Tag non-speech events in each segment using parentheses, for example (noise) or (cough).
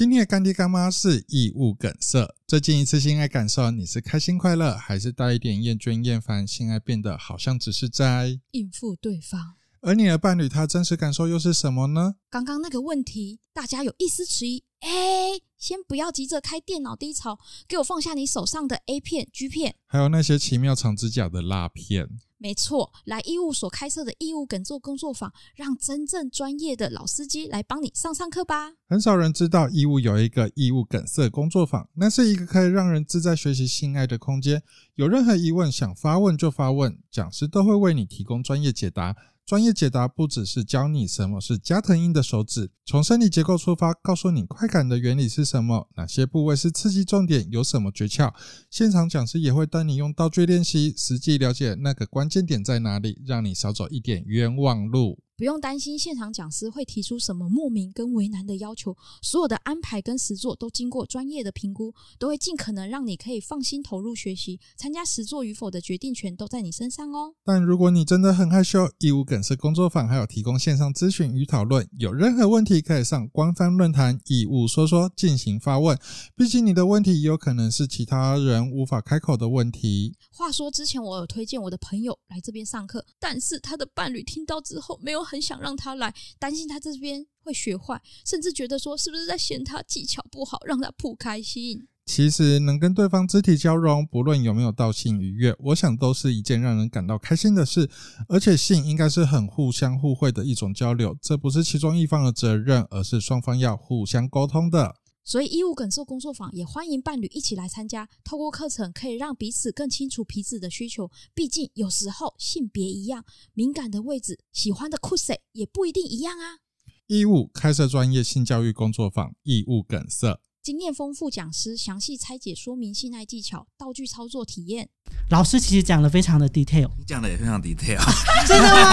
今天的干爹干妈是异物梗塞。最近一次性爱感受，你是开心快乐，还是带一点厌倦厌烦？性爱变得好像只是在应付对方，而你的伴侣他真实感受又是什么呢？刚刚那个问题，大家有一丝迟疑。哎，先不要急着开电脑低潮，给我放下你手上的 A 片、G 片，还有那些奇妙长指甲的蜡片。没错，来义务所开设的义务梗塞工作坊，让真正专业的老司机来帮你上上课吧。很少人知道义务有一个义务梗塞工作坊，那是一个可以让人自在学习性爱的空间。有任何疑问想发问就发问，讲师都会为你提供专业解答。专业解答不只是教你什么是加藤鹰的手指，从生理结构出发，告诉你快感的原理是什么，哪些部位是刺激重点，有什么诀窍。现场讲师也会带你用道具练习，实际了解那个关键点在哪里，让你少走一点冤枉路。不用担心现场讲师会提出什么莫名跟为难的要求，所有的安排跟实作都经过专业的评估，都会尽可能让你可以放心投入学习。参加实作与否的决定权都在你身上哦。但如果你真的很害羞，义务梗塞工作坊还有提供线上咨询与讨论，有任何问题可以上官方论坛义务说说进行发问。毕竟你的问题有可能是其他人无法开口的问题。话说之前我有推荐我的朋友来这边上课，但是他的伴侣听到之后没有。很想让他来，担心他这边会学坏，甚至觉得说是不是在嫌他技巧不好，让他不开心。其实能跟对方肢体交融，不论有没有到性愉悦，我想都是一件让人感到开心的事。而且性应该是很互相互惠的一种交流，这不是其中一方的责任，而是双方要互相沟通的。所以，异物梗塞工作坊也欢迎伴侣一起来参加。透过课程，可以让彼此更清楚彼此的需求。毕竟，有时候性别一样，敏感的位置、喜欢的酷色也不一定一样啊。异物开设专业性教育工作坊，异物梗塞。经验丰富讲师详细拆解说明性爱技巧、道具操作体验。老师其实讲的非常的 detail，你讲的也非常 detail，(laughs) 真的吗？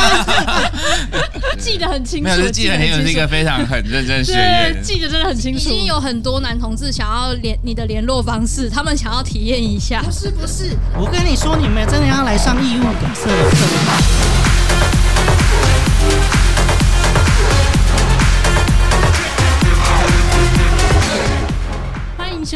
记得很清楚，没有，就记得很有那个非常很认真学员，对，记得真的很清楚。已经有很多男同志想要联你的联络方式，他们想要体验一下。不是不是，我跟你说，你们真的要来上异物梗塞的课。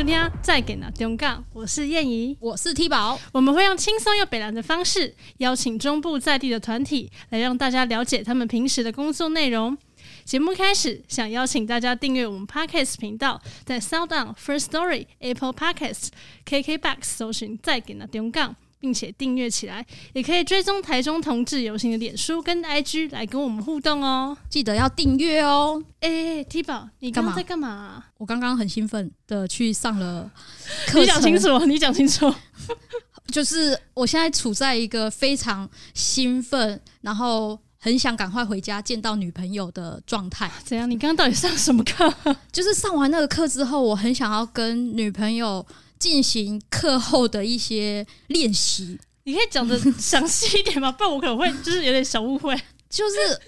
今天再给那中港，我是燕怡，我是 T 宝，我们会用轻松又北蓝的方式，邀请中部在地的团体来让大家了解他们平时的工作内容。节目开始，想邀请大家订阅我们 Podcast 频道，在 SoundOn、First Story、Apple Podcasts、KKBox 搜寻再给那中港。并且订阅起来，也可以追踪台中同志游行的脸书跟 IG 来跟我们互动哦。记得要订阅哦。哎，T 宝，你刚刚在干嘛啊？我刚刚很兴奋的去上了 (laughs) 课。你讲清楚，你讲清楚。(laughs) 就是我现在处在一个非常兴奋，然后很想赶快回家见到女朋友的状态。(laughs) 怎样？你刚刚到底上什么课？就是上完那个课之后，我很想要跟女朋友。进行课后的一些练习，你可以讲的详细一点吗？不然我可能会就是有点小误会。就是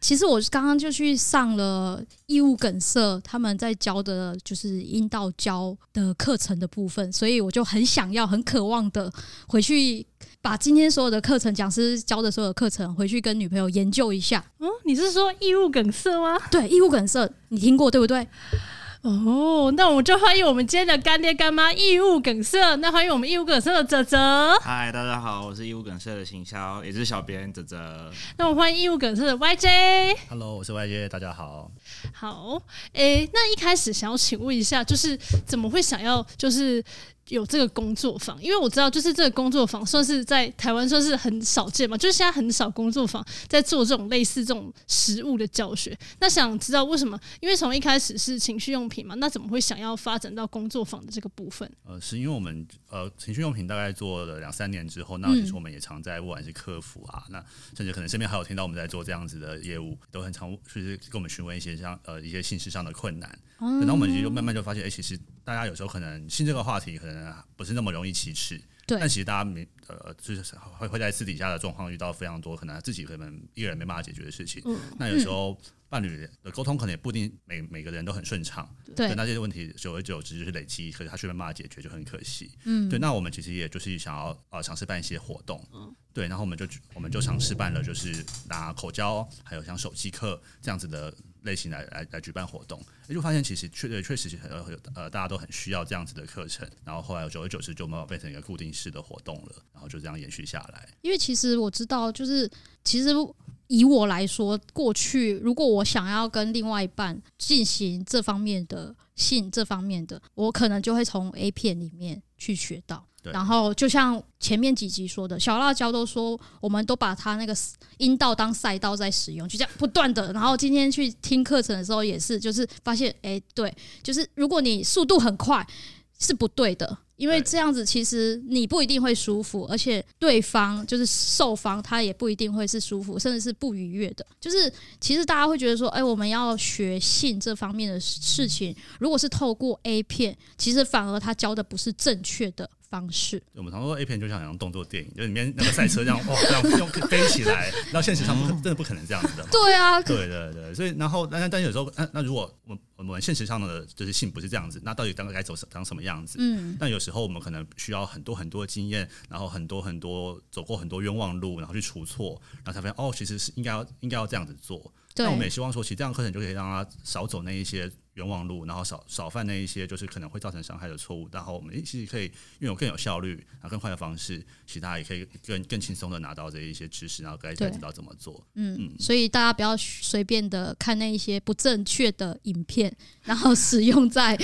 其实我刚刚就去上了义务梗塞他们在教的，就是阴道教的课程的部分，所以我就很想要、很渴望的回去把今天所有的课程讲师教的所有的课程回去跟女朋友研究一下。嗯，你是说义务梗塞吗？对，义务梗塞你听过对不对？哦，那我们就欢迎我们今天的干爹干妈异物梗塞。那欢迎我们异物梗塞的泽泽。嗨，大家好，我是异物梗塞的行销，也是小编泽泽。那我们欢迎异物梗塞的 YJ。Hello，我是 YJ，大家好。好，诶，那一开始想要请问一下，就是怎么会想要就是。有这个工作坊，因为我知道，就是这个工作坊算是在台湾算是很少见嘛，就是现在很少工作坊在做这种类似这种实物的教学。那想知道为什么？因为从一开始是情趣用品嘛，那怎么会想要发展到工作坊的这个部分？呃，是因为我们呃情趣用品大概做了两三年之后，那其实我们也常在不管是客服啊，那甚至可能身边还有听到我们在做这样子的业务，都很常就是跟我们询问一些像呃一些信息上的困难。嗯，然后我们其实就慢慢就发现，哎、欸，其实大家有时候可能性这个话题可能。不是那么容易启齿，对。但其实大家没呃，就是会会在私底下的状况遇到非常多可能自己可能一个人没办法解决的事情。嗯。那有时候伴侣的沟通可能也不一定每每个人都很顺畅。对。那这些问题久而久之就是累积，可是他却没办法解决，就很可惜。嗯。对。那我们其实也就是想要呃尝试办一些活动。嗯。对。然后我们就我们就尝试办了，就是拿口交还有像手机课这样子的。类型来来来举办活动，也就发现其实确确确实呃呃大家都很需要这样子的课程，然后后来久而久之就慢慢变成一个固定式的活动了，然后就这样延续下来。因为其实我知道，就是其实以我来说，过去如果我想要跟另外一半进行这方面的性这方面的，我可能就会从 A 片里面去学到。然后就像前面几集说的，小辣椒都说，我们都把它那个阴道当赛道在使用，就这样不断的。然后今天去听课程的时候也是，就是发现，哎，对，就是如果你速度很快是不对的，因为这样子其实你不一定会舒服，而且对方就是受方他也不一定会是舒服，甚至是不愉悦的。就是其实大家会觉得说，哎，我们要学性这方面的事情，如果是透过 A 片，其实反而他教的不是正确的。方式，我们常说 A 片就像像动作电影，就里面那个赛车这样，哦，这样用飞起来，然后现实上不真的不可能这样子的。对啊，对对对，所以然后但但有时候，那那如果我我们现实上的就是性不是这样子，那到底当该走长什么样子？嗯，但有时候我们可能需要很多很多经验，然后很多很多走过很多冤枉路，然后去除错，然后才发现哦，其实是应该要应该要这样子做。那我们也希望说，其实这样课程就可以让他少走那一些。冤枉路，然后少少犯那一些就是可能会造成伤害的错误，然后我们其实可以拥有更有效率、然后更快的方式，其他也可以更更轻松的拿到这一些知识，然后该才知道怎么做。嗯嗯，所以大家不要随便的看那一些不正确的影片，然后使用在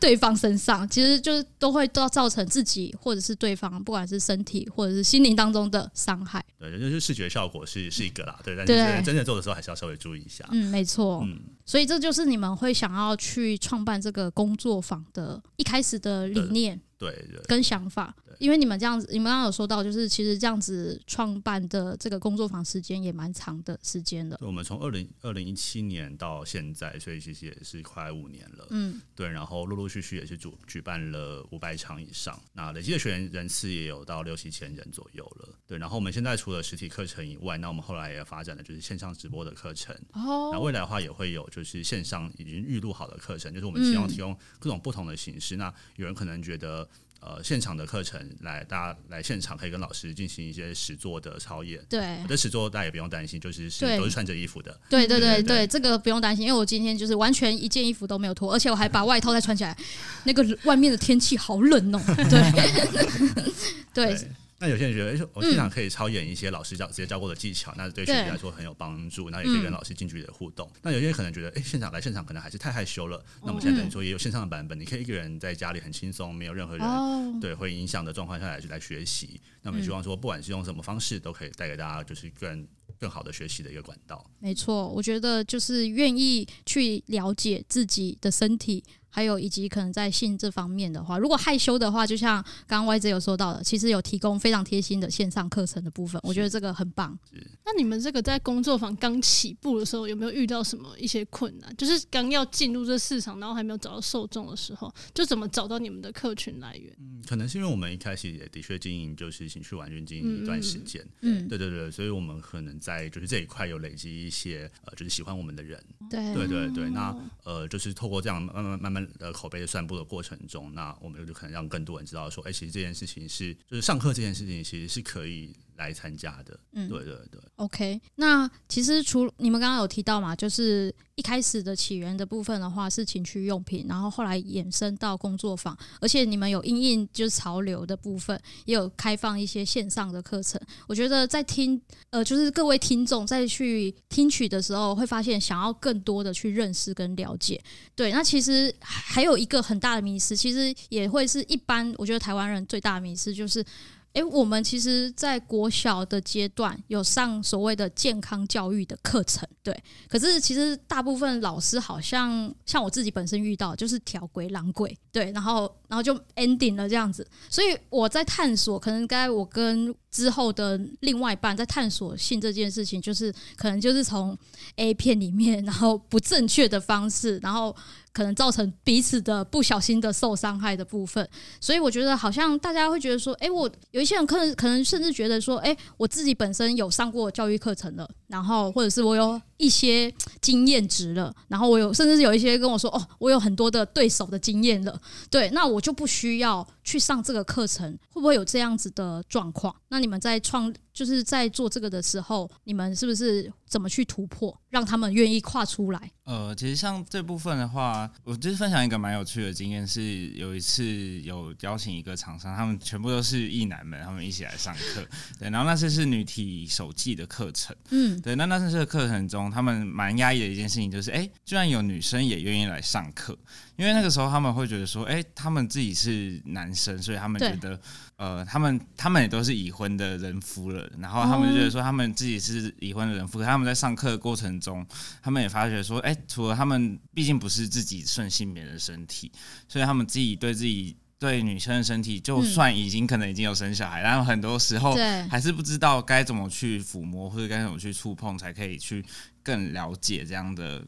对方身上，(laughs) 其实就是都会都造成自己或者是对方，不管是身体或者是心灵当中的伤害。对，就是视觉效果是是一个啦，对，但是真正做的时候还是要稍微注意一下。嗯，没错。嗯，所以这就是你们会想要。去创办这个工作坊的一开始的理念。对，对，跟想法，因为你们这样子，你们刚刚有说到，就是其实这样子创办的这个工作坊时间也蛮长的时间的。我们从二零二零一七年到现在，所以其实也是快五年了。嗯，对，然后陆陆续续也是主举办了五百场以上，那累计的学员人次也有到六七千人左右了。对，然后我们现在除了实体课程以外，那我们后来也发展的就是线上直播的课程。哦，那未来的话也会有就是线上已经预录好的课程，就是我们希望提供各种不同的形式。嗯、那有人可能觉得。呃，现场的课程来，大家来现场可以跟老师进行一些实作的操演。对，我的实作大家也不用担心，就是是都是穿着衣服的。对对对对，对，对，这个不用担心，因为我今天就是完全一件衣服都没有脱，而且我还把外套再穿起来。那个外面的天气好冷哦。(laughs) (laughs) 对。对。那有些人觉得，哎，我现场可以操演一些老师教直接教过的技巧，那对学习来说很有帮助，那也可以跟老师近距离的互动。那有些人可能觉得，哎，现场来现场可能还是太害羞了。那我们现在等于说也有线上的版本，你可以一个人在家里很轻松，没有任何人对会影响的状况下来来学习。那我们希望说，不管是用什么方式，都可以带给大家就是更更好的学习的一个管道。没错，我觉得就是愿意去了解自己的身体。还有以及可能在性这方面的话，如果害羞的话，就像刚刚 YZ 有说到的，其实有提供非常贴心的线上课程的部分，我觉得这个很棒。那你们这个在工作坊刚起步的时候，有没有遇到什么一些困难？就是刚要进入这市场，然后还没有找到受众的时候，就怎么找到你们的客群来源？嗯，可能是因为我们一开始也的确经营就是情绪玩具经营一段时间，嗯，对对对，所以我们可能在就是这一块有累积一些呃，就是喜欢我们的人，对对对对，那呃，就是透过这样慢慢慢慢。的口碑的散布的过程中，那我们就可能让更多人知道说，哎、其实这件事情是，就是上课这件事情其实是可以。来参加的，嗯，对对对，OK。那其实除你们刚刚有提到嘛，就是一开始的起源的部分的话是情趣用品，然后后来衍生到工作坊，而且你们有应应就是潮流的部分，也有开放一些线上的课程。我觉得在听呃，就是各位听众在去听取的时候，会发现想要更多的去认识跟了解。对，那其实还有一个很大的迷思，其实也会是一般我觉得台湾人最大的迷思就是。诶，我们其实，在国小的阶段有上所谓的健康教育的课程，对。可是，其实大部分老师好像，像我自己本身遇到，就是调轨、狼鬼，对，然后，然后就 ending 了这样子。所以我在探索，可能该我跟之后的另外一半在探索性这件事情，就是可能就是从 A 片里面，然后不正确的方式，然后。可能造成彼此的不小心的受伤害的部分，所以我觉得好像大家会觉得说，哎，我有一些人可能可能甚至觉得说，哎，我自己本身有上过教育课程了，然后或者是我有一些经验值了，然后我有甚至是有一些跟我说，哦，我有很多的对手的经验了，对，那我就不需要去上这个课程，会不会有这样子的状况？那那你们在创就是在做这个的时候，你们是不是怎么去突破，让他们愿意跨出来？呃，其实像这部分的话，我就是分享一个蛮有趣的经验，是有一次有邀请一个厂商，他们全部都是异男们，他们一起来上课。对，然后那次是女体手记的课程。嗯，对，那那次的课程中，他们蛮压抑的一件事情就是，哎，居然有女生也愿意来上课。因为那个时候他们会觉得说，哎，他们自己是男生，所以他们觉得，呃，他们他们也都是已婚的人夫了，然后他们就觉得说他们自己是已婚的人夫，可他们在上课的过程中，他们也发觉说，哎，除了他们毕竟不是自己顺性别的身体，所以他们自己对自己对女生的身体，就算已经可能已经有生小孩，然后很多时候还是不知道该怎么去抚摸或者该怎么去触碰，才可以去更了解这样的。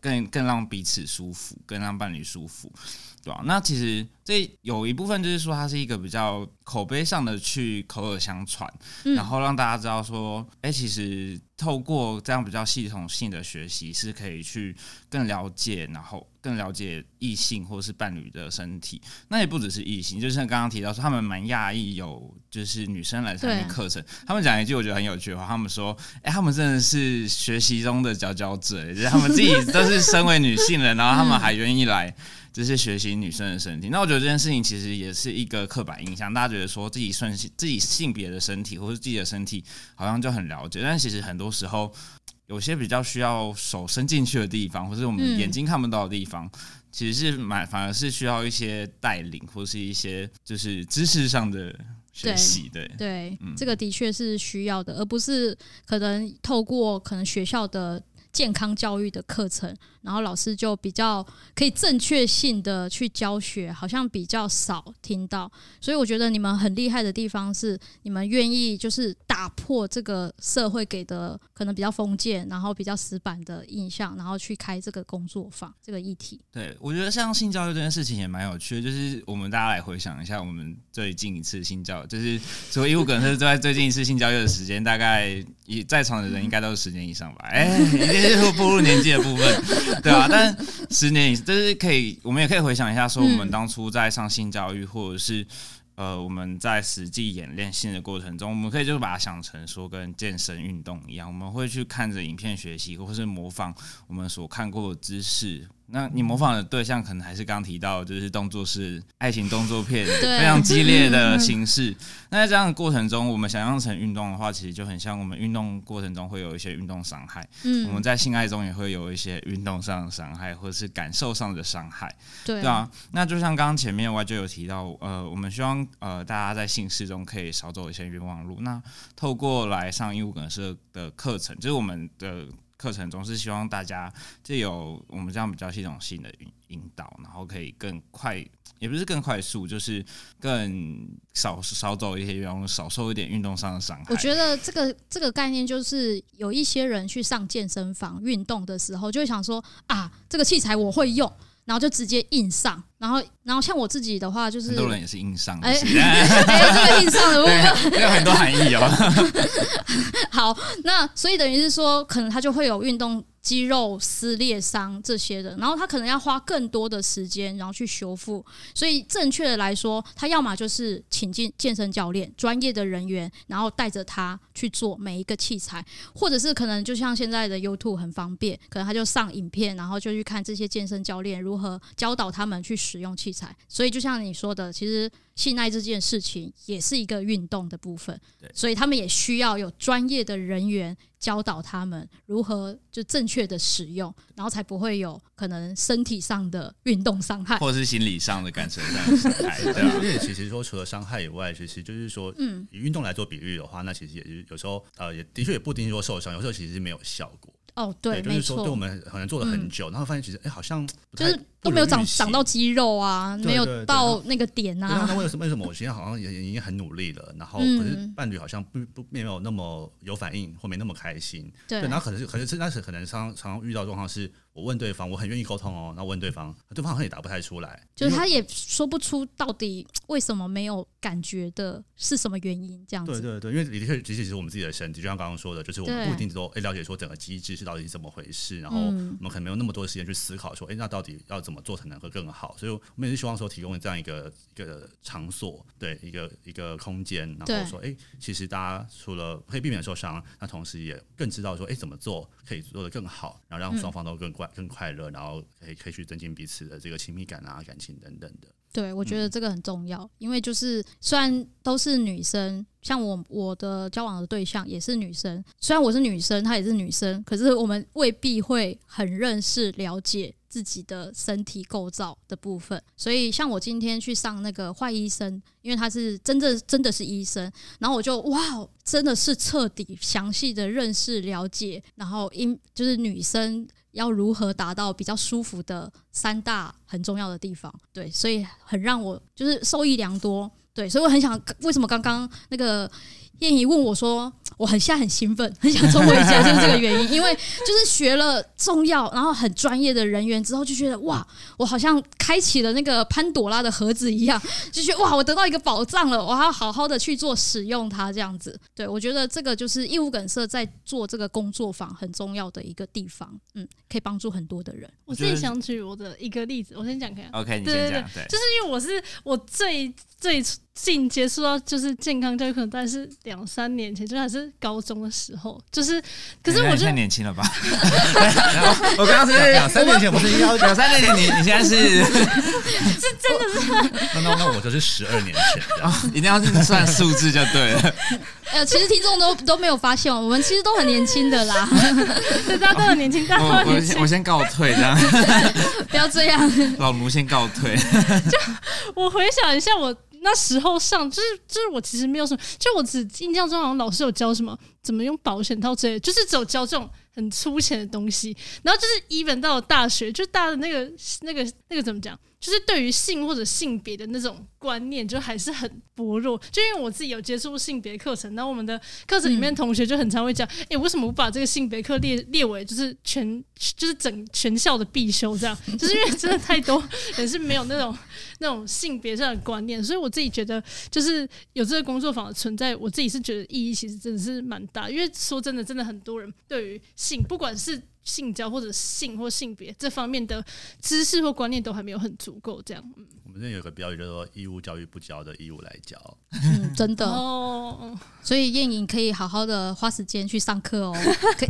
更更让彼此舒服，更让伴侣舒服，对吧？那其实这有一部分就是说，它是一个比较口碑上的去口耳相传，嗯、然后让大家知道说，哎，其实透过这样比较系统性的学习，是可以去更了解，然后更了解异性或是伴侣的身体。那也不只是异性，就像刚刚提到说，他们蛮讶异有就是女生来参与课程，他们讲一句我觉得很有趣的话，他们说，哎，他们真的是学习中的佼佼者，就是他们自己都是身为女性人，然后他们还愿意来。就是学习女生的身体，那我觉得这件事情其实也是一个刻板印象，大家觉得说自己顺性自己性别的身体或是自己的身体好像就很了解，但其实很多时候有些比较需要手伸进去的地方，或是我们眼睛看不到的地方，嗯、其实是蛮反而是需要一些带领或是一些就是知识上的学习。对对，这个的确是需要的，而不是可能透过可能学校的。健康教育的课程，然后老师就比较可以正确性的去教学，好像比较少听到。所以我觉得你们很厉害的地方是，你们愿意就是打破这个社会给的可能比较封建，然后比较死板的印象，然后去开这个工作坊这个议题。对，我觉得像性教育这件事情也蛮有趣的，就是我们大家来回想一下，我们最近一次性教育，就是所谓义务梗是在最近一次性教育的时间，大概也在场的人应该都是十年以上吧？哎、欸。(laughs) 就是步入年纪的部分，(laughs) 对啊，但十年以，就是可以，我们也可以回想一下，说我们当初在上性教育，或者是呃，我们在实际演练性的过程中，我们可以就是把它想成说跟健身运动一样，我们会去看着影片学习，或是模仿我们所看过的姿势。那你模仿的对象可能还是刚提到，就是动作是爱情动作片，非常激烈的形式。(laughs) 那在这样的过程中，我们想象成运动的话，其实就很像我们运动过程中会有一些运动伤害。嗯，我们在性爱中也会有一些运动上的伤害，或者是感受上的伤害。对啊，那就像刚刚前面我就有提到，呃，我们希望呃大家在性事中可以少走一些冤枉路。那透过来上义务梗社的课程，就是我们的。课程中是希望大家就有我们这样比较系统性的引导，然后可以更快，也不是更快速，就是更少少走一些冤枉，少受一点运动上的伤害。我觉得这个这个概念就是有一些人去上健身房运动的时候，就会想说啊，这个器材我会用。然后就直接硬上，然后，然后像我自己的话，就是很多人也是硬上，哎，(laughs) 这个硬上的部分有很多含义哦。(laughs) 好，那所以等于是说，可能他就会有运动。肌肉撕裂伤这些的，然后他可能要花更多的时间，然后去修复。所以正确的来说，他要么就是请进健身教练、专业的人员，然后带着他去做每一个器材，或者是可能就像现在的 YouTube 很方便，可能他就上影片，然后就去看这些健身教练如何教导他们去使用器材。所以就像你说的，其实。性爱这件事情也是一个运动的部分，对所以他们也需要有专业的人员教导他们如何就正确的使用，然后才不会有可能身体上的运动伤害，或者是心理上的感受上的 (laughs) 伤害。对啊，因为其实说除了伤害以外，其实就是说，嗯，以运动来做比喻的话，那其实也是有时候呃，也的确也不一定说受伤，有时候其实是没有效果。哦，对，对，就是说，对我们可能做了很久，嗯、然后发现其实，哎，好像就是都没有长长到肌肉啊，没有到那个点啊。那 (laughs) 为什么？为什么？我现在好像也已经很努力了，然后可是伴侣好像不不没有那么有反应，或没那么开心。对，然后可能是可能是那是可能常常遇到状况是。我问对方，我很愿意沟通哦，那问对方，对方好像也答不太出来，就是他也说不出到底为什么没有感觉的是什么原因这样子。对对对，因为的确，其实是我们自己的身体，就像刚刚说的，就是我们不一定都了解说整个机制是到底是怎么回事，然后我们可能没有那么多时间去思考说，哎，那到底要怎么做才能会更好？所以我们也是希望说提供这样一个一个场所，对，一个一个空间，然后说，哎，其实大家除了可以避免受伤，那同时也更知道说，哎，怎么做可以做得更好，然后让双方都更快更快乐，然后可以可以去增进彼此的这个亲密感啊、感情等等的。对，我觉得这个很重要，嗯、因为就是虽然都是女生，像我我的交往的对象也是女生，虽然我是女生，她也是女生，可是我们未必会很认识、了解自己的身体构造的部分。所以，像我今天去上那个坏医生，因为他是真正真的是医生，然后我就哇，真的是彻底详细的认识、了解，然后因就是女生。要如何达到比较舒服的三大很重要的地方，对，所以很让我就是受益良多，对，所以我很想，为什么刚刚那个燕姨问我说？我很现在很兴奋，(laughs) 很想冲回家，就是这个原因。(laughs) 因为就是学了中药，然后很专业的人员之后，就觉得哇，我好像开启了那个潘朵拉的盒子一样，(laughs) 就觉得哇，我得到一个宝藏了，我还要好好的去做使用它，这样子。对，我觉得这个就是义务梗塞在做这个工作坊很重要的一个地方，嗯，可以帮助很多的人。我自己想举我的一个例子，我先讲看。OK，对对对，就是因为我是我最最近接触到就是健康教育，可能大概是两三年前，就还是。高中的时候，就是，可是我觉得太年轻了吧？(laughs) 我刚刚是两三年前，不是两三年前，你你现在是，(laughs) 是真的是？(laughs) 那那那我就是十二年前，啊，一定要是算数字就对了。呃，其实听众都都没有发现，我们其实都很年轻的啦，大家都很年轻，大家都很年轻。我我先告退，这样不要这样，老奴先告退。就我回想一下我。那时候上就是就是我其实没有什么，就我只印象中好像老师有教什么怎么用保险套之类，就是只有教这种很粗浅的东西。然后就是 even 到了大学，就大的那个那个那个怎么讲？就是对于性或者性别的那种观念，就还是很薄弱。就因为我自己有接触性别课程，然后我们的课程里面同学就很常会讲：“哎、嗯欸，为什么不把这个性别课列列为就是全就是整全校的必修？这样就是因为真的太多人是没有那种那种性别上的观念，所以我自己觉得就是有这个工作坊的存在，我自己是觉得意义其实真的是蛮大。因为说真的，真的很多人对于性，不管是性交或者性或性别这方面的知识或观念都还没有很足够，这样。嗯，我们这有个标语叫做“义务教育不教的义务来教”，嗯，真的哦。所以燕颖可以好好的花时间去上课哦，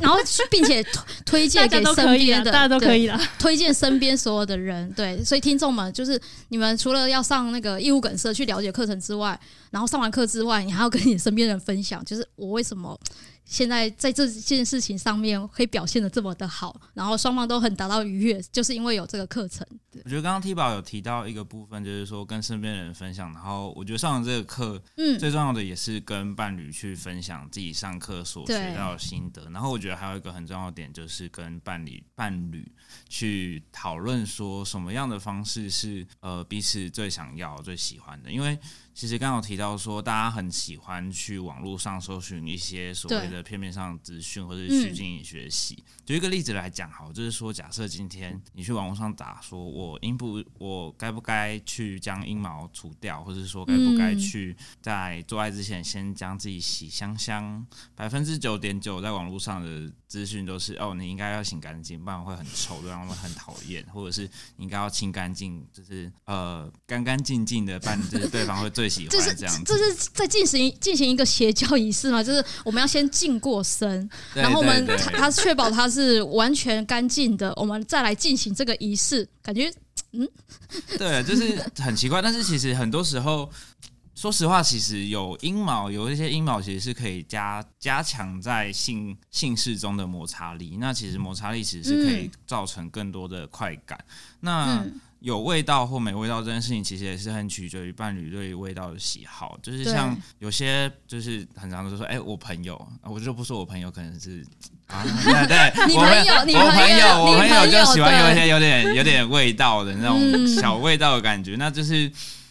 然后并且推荐给身边的，大家都可以了，推荐身边所有的人。对，所以听众们就是你们除了要上那个义务梗社去了解课程之外，然后上完课之外，你还要跟你身边人分享，就是我为什么。现在在这件事情上面可以表现的这么的好，然后双方都很达到愉悦，就是因为有这个课程。我觉得刚刚 T 宝有提到一个部分，就是说跟身边人分享，然后我觉得上了这个课，嗯，最重要的也是跟伴侣去分享自己上课所学到的心得。然后我觉得还有一个很重要的点，就是跟伴侣伴侣去讨论说什么样的方式是呃彼此最想要、最喜欢的，因为。其实刚刚有提到说，大家很喜欢去网络上搜寻一些所谓的片面上资讯，或者是虚惊学习。举、嗯、一个例子来讲，好，就是说，假设今天你去网络上打说，我应不，我该不该去将阴毛除掉，或者是说，该不该去在做爱之前先将自己洗香香？百分之九点九在网络上的资讯都是，哦，你应该要洗干净，不然会很臭，对，让他们很讨厌，或者是你应该要清干净，就是呃干干净净的办，就是对方会最喜欢。这是这是在进行进行一个邪教仪式吗？就是我们要先净过身，然后我们他确保他是完全干净的，我们再来进行这个仪式。感觉嗯，对，就是很奇怪。但是其实很多时候，说实话，其实有阴毛，有一些阴毛其实是可以加加强在性性事中的摩擦力。那其实摩擦力其实是可以造成更多的快感。嗯、那有味道或没味道这件事情，其实也是很取决于伴侣对味道的喜好。就是像有些，就是很常都说，哎、欸，我朋友，我就不说我朋友，可能是啊，对 (laughs) 对，(laughs) 你朋友，我朋友，我朋友，我朋友就喜欢有一些有点有点味道的那种小味道的感觉，那就是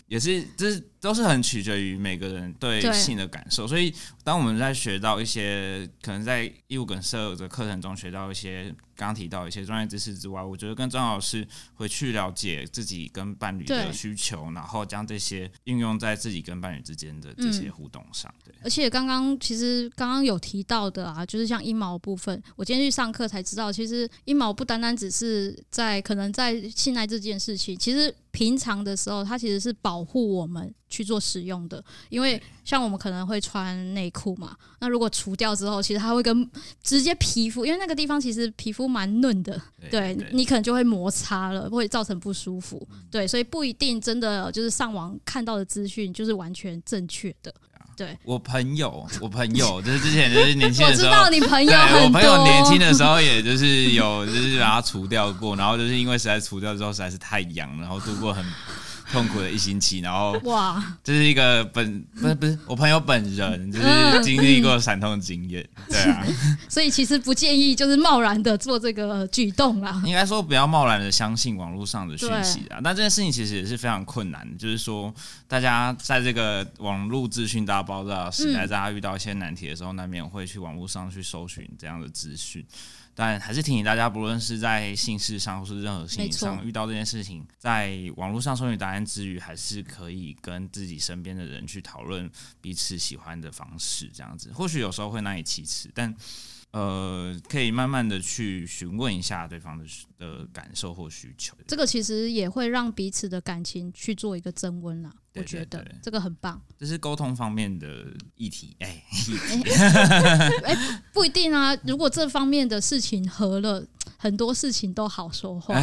也是，就是。都是很取决于每个人对性的感受。所以，当我们在学到一些可能在异物梗塞的课程中学到一些刚刚提到一些专业知识之外，我觉得跟张老师回去了解自己跟伴侣的需求，然后将这些应用在自己跟伴侣之间的这些互动上。对，而且刚刚其实刚刚有提到的啊，就是像阴毛部分，我今天去上课才知道，其实阴毛不单单只是在可能在性爱这件事情，其实。平常的时候，它其实是保护我们去做使用的，因为像我们可能会穿内裤嘛，那如果除掉之后，其实它会跟直接皮肤，因为那个地方其实皮肤蛮嫩的，对，对你可能就会摩擦了，会造成不舒服，对，所以不一定真的就是上网看到的资讯就是完全正确的。对，(laughs) 我朋友，我朋友就是之前就是年轻的时候，我知道你朋友很多，我朋友年轻的时候也就是有就是把它除掉过，然后就是因为实在除掉之后实在是太痒，然后度过很。痛苦的一星期，然后哇，这是一个本不是不是我朋友本人，就是经历过惨痛的经验，对啊，(laughs) 所以其实不建议就是贸然的做这个举动啦。应该说不要贸然的相信网络上的讯息啊。那这件事情其实也是非常困难的，就是说大家在这个网络资讯大爆炸时代，大家遇到一些难题的时候，难免会去网络上去搜寻这样的资讯。但还是提醒大家，不论是在性事上或是任何事情上遇到这件事情，在网络上搜寻答案之余，还是可以跟自己身边的人去讨论彼此喜欢的方式，这样子或许有时候会难以启齿，但呃，可以慢慢的去询问一下对方的的感受或需求。这个其实也会让彼此的感情去做一个增温啦。我觉得这个很棒，这是沟通方面的议题。哎，(laughs) 哎，不一定啊。如果这方面的事情合了，很多事情都好说话。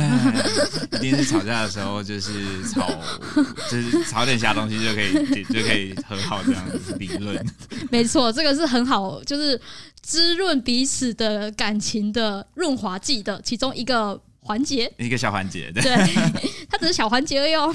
一定是吵架的时候，就是吵，(laughs) 就是吵点其他东西就可以就可以和好这样子理论。没错，这个是很好，就是滋润彼此的感情的润滑剂的其中一个环节，一个小环节。(laughs) 对，它只是小环节而已哦。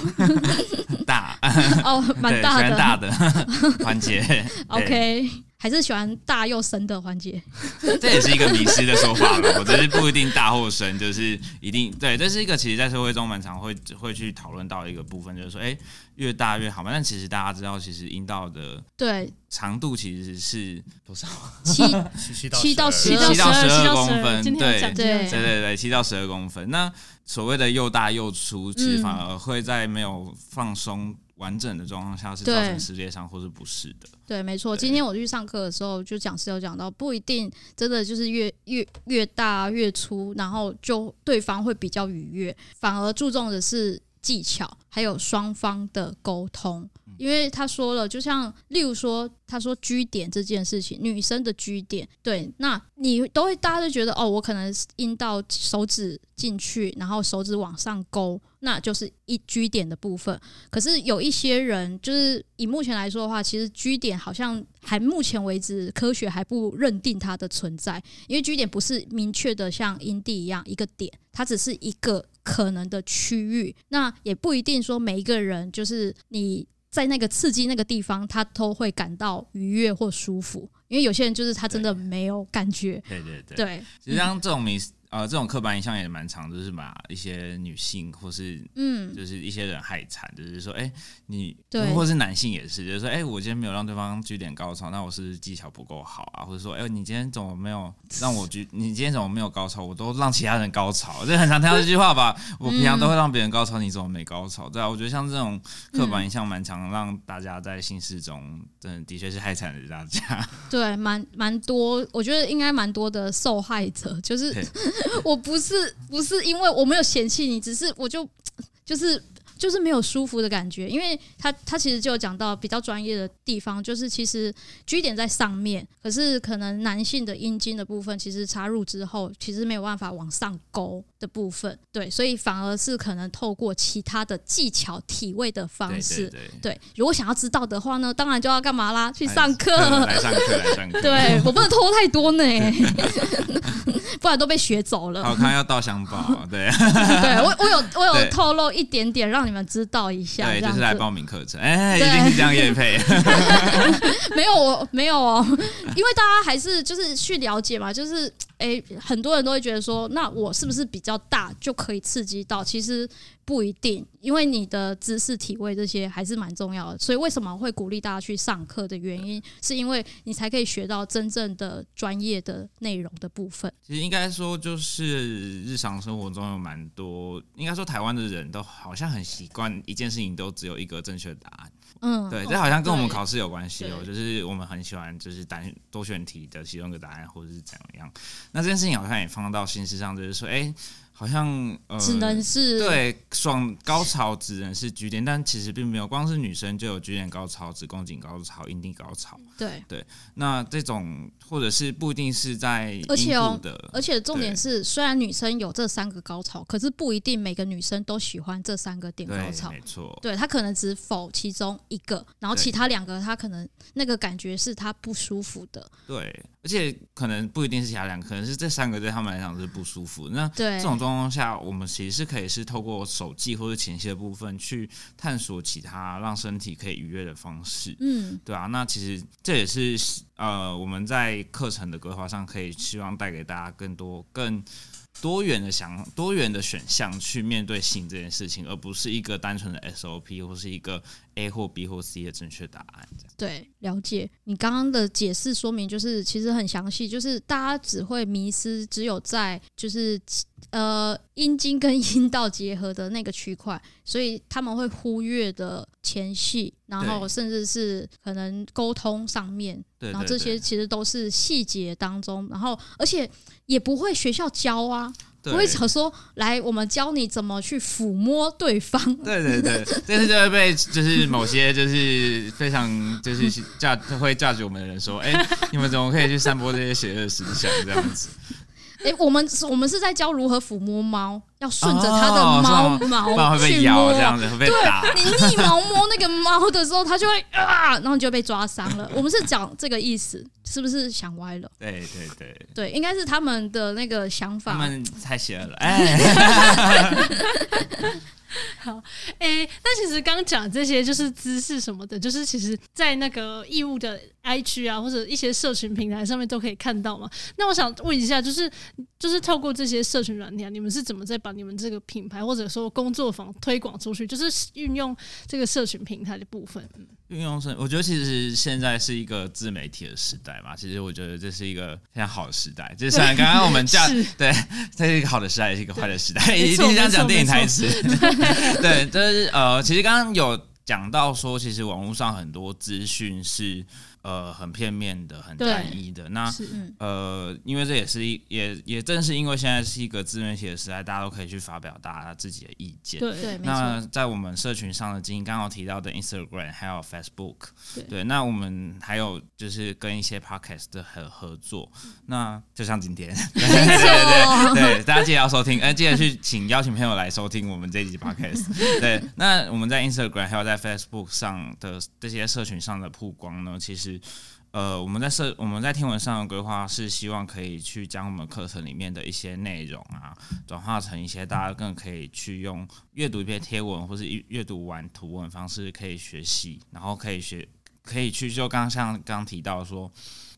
(laughs) 大哦，蛮大的，大的 (laughs) 环节。OK，还是喜欢大又深的环节。(laughs) 这也是一个迷失的说法了。(laughs) 我觉得不一定大或深，就是一定对。这是一个其实，在社会中蛮常会会去讨论到一个部分，就是说，哎，越大越好嘛。但其实大家知道，其实阴道的对长度其实是多少？七 (laughs) 七到十二七到十二公分。对对对对对，七到十二公分。那所谓的又大又粗，其实反而会在没有放松完整的状况下，是造成撕裂伤或是不适的。对，没错。今天我去上课的时候，就讲师有讲到，不一定真的就是越越越大越粗，然后就对方会比较愉悦，反而注重的是技巧，还有双方的沟通。因为他说了，就像例如说，他说 G 点这件事情，女生的 G 点，对，那你都会大家都觉得哦，我可能阴道手指进去，然后手指往上勾，那就是一 G 点的部分。可是有一些人，就是以目前来说的话，其实 G 点好像还目前为止科学还不认定它的存在，因为 G 点不是明确的像阴蒂一样一个点，它只是一个可能的区域，那也不一定说每一个人就是你。在那个刺激那个地方，他都会感到愉悦或舒服，因为有些人就是他真的没有感觉。对对对，对，实际上这种迷思。呃，这种刻板印象也蛮长，就是把一些女性或是嗯，就是一些人害惨，就是说，哎，你对，或是男性也是，就是说，哎，我今天没有让对方举点高潮，那我是技巧不够好啊，或者说，哎，你今天怎么没有 (laughs) 让我举？你今天怎么没有高潮？我都让其他人高潮，就很常听到这句话吧。(laughs) 我平常都会让别人高潮，你怎么没高潮？对啊，我觉得像这种刻板印象蛮常让大家在心事中，真的的确是害惨了大家。(laughs) 对，蛮蛮多，我觉得应该蛮多的受害者，就是。(laughs) 我不是不是因为我没有嫌弃你，只是我就 (tsk) 就是。就是没有舒服的感觉，因为他他其实就有讲到比较专业的地方，就是其实居点在上面，可是可能男性的阴茎的部分，其实插入之后，其实没有办法往上勾的部分，对，所以反而是可能透过其他的技巧体位的方式，对，如果想要知道的话呢，当然就要干嘛啦？去上课，来上课，来上课。(laughs) 对，我不能偷太多呢，不然都被学走了。好看要到香宝，对，(laughs) 对我我有我有透露一点点让。你们知道一下，对，就是来报名课程，哎，一定是这样叶配，(laughs) (laughs) 没有我没有哦，因为大家还是就是去了解嘛，就是哎，很多人都会觉得说，那我是不是比较大就可以刺激到？其实不一定，因为你的知识、体位这些还是蛮重要的。所以为什么会鼓励大家去上课的原因，是因为你才可以学到真正的专业的内容的部分。其实应该说，就是日常生活中有蛮多，应该说台湾的人都好像很习惯一件事情都只有一个正确答案。嗯，对，这好像跟我们考试有关系哦。就是我们很喜欢就是单多选题的其中一个答案，或者是怎样。那这件事情好像也放到心思上，就是说，哎。好像呃，只能是对爽高潮只能是局点，但其实并没有，光是女生就有局点高潮、子宫颈高潮、阴蒂高潮。对对，那这种或者是不一定是在而且哦，的，而且重点是，虽然女生有这三个高潮，可是不一定每个女生都喜欢这三个点高潮。没错，对，她可能只否其中一个，然后其他两个她可能那个感觉是她不舒服的。对，而且可能不一定是其他两个，可能是这三个对他们来讲是不舒服。那对这种状况下，我们其实是可以是透过手记或者前戏的部分去探索其他让身体可以愉悦的方式。嗯，对啊，那其实这也是呃我们在课程的规划上可以希望带给大家更多更。多元的想多元的选项去面对性这件事情，而不是一个单纯的 SOP 或是一个 A 或 B 或 C 的正确答案。对，了解你刚刚的解释说明，就是其实很详细，就是大家只会迷失，只有在就是呃阴茎跟阴道结合的那个区块，所以他们会忽略的前戏，然后甚至是可能沟通上面，然后这些其实都是细节当中，然后而且。也不会学校教啊，不会想说来我们教你怎么去抚摸对方。对 (laughs) 对对，但是就会被就是某些就是非常就是价会价值我们的人说，哎、欸，你们怎么可以去散播这些邪恶思想这样子？哎、欸，我们是我们是在教如何抚摸猫，要顺着它的猫毛去摸，这样子，会被打。对，你逆 (laughs) 毛摸那个猫的时候，它就会啊，然后你就被抓伤了。我们是讲这个意思，是不是想歪了？对对对，对，应该是他们的那个想法，他们太邪恶了。哎。(laughs) (laughs) 好，哎、欸，那其实刚讲这些就是姿势什么的，就是其实，在那个义务的 IG 啊，或者一些社群平台上面都可以看到嘛。那我想问一下，就是就是透过这些社群软体啊，你们是怎么在把你们这个品牌或者说工作坊推广出去？就是运用这个社群平台的部分。运用是，我觉得其实现在是一个自媒体的时代嘛。其实我觉得这是一个非常好的时代。就像刚刚我们 (laughs) 讲，对，这是一个好的时代，也是一个坏的时代。一定这样讲电影台词。(laughs) 对，就是呃，其实刚刚有讲到说，其实网络上很多资讯是。呃，很片面的，很单一的。那呃，因为这也是一也也正是因为现在是一个自媒体的时代，大家都可以去发表大家自己的意见。对对，那在我们社群上的经营，刚刚提到的 Instagram 还有 Facebook，对，对，那我们还有就是跟一些 Podcast 的合合作。那就像今天，(laughs) 对对对对，大家记得要收听，呃，记得去请邀请朋友来收听我们这一集 Podcast。(laughs) 对，那我们在 Instagram 还有在 Facebook 上的这些社群上的曝光呢，其实。呃，我们在设我们在天文上的规划是希望可以去将我们课程里面的一些内容啊，转化成一些大家更可以去用阅读一篇贴文或是阅读完图文方式可以学习，然后可以学可以去就刚刚像刚刚提到说，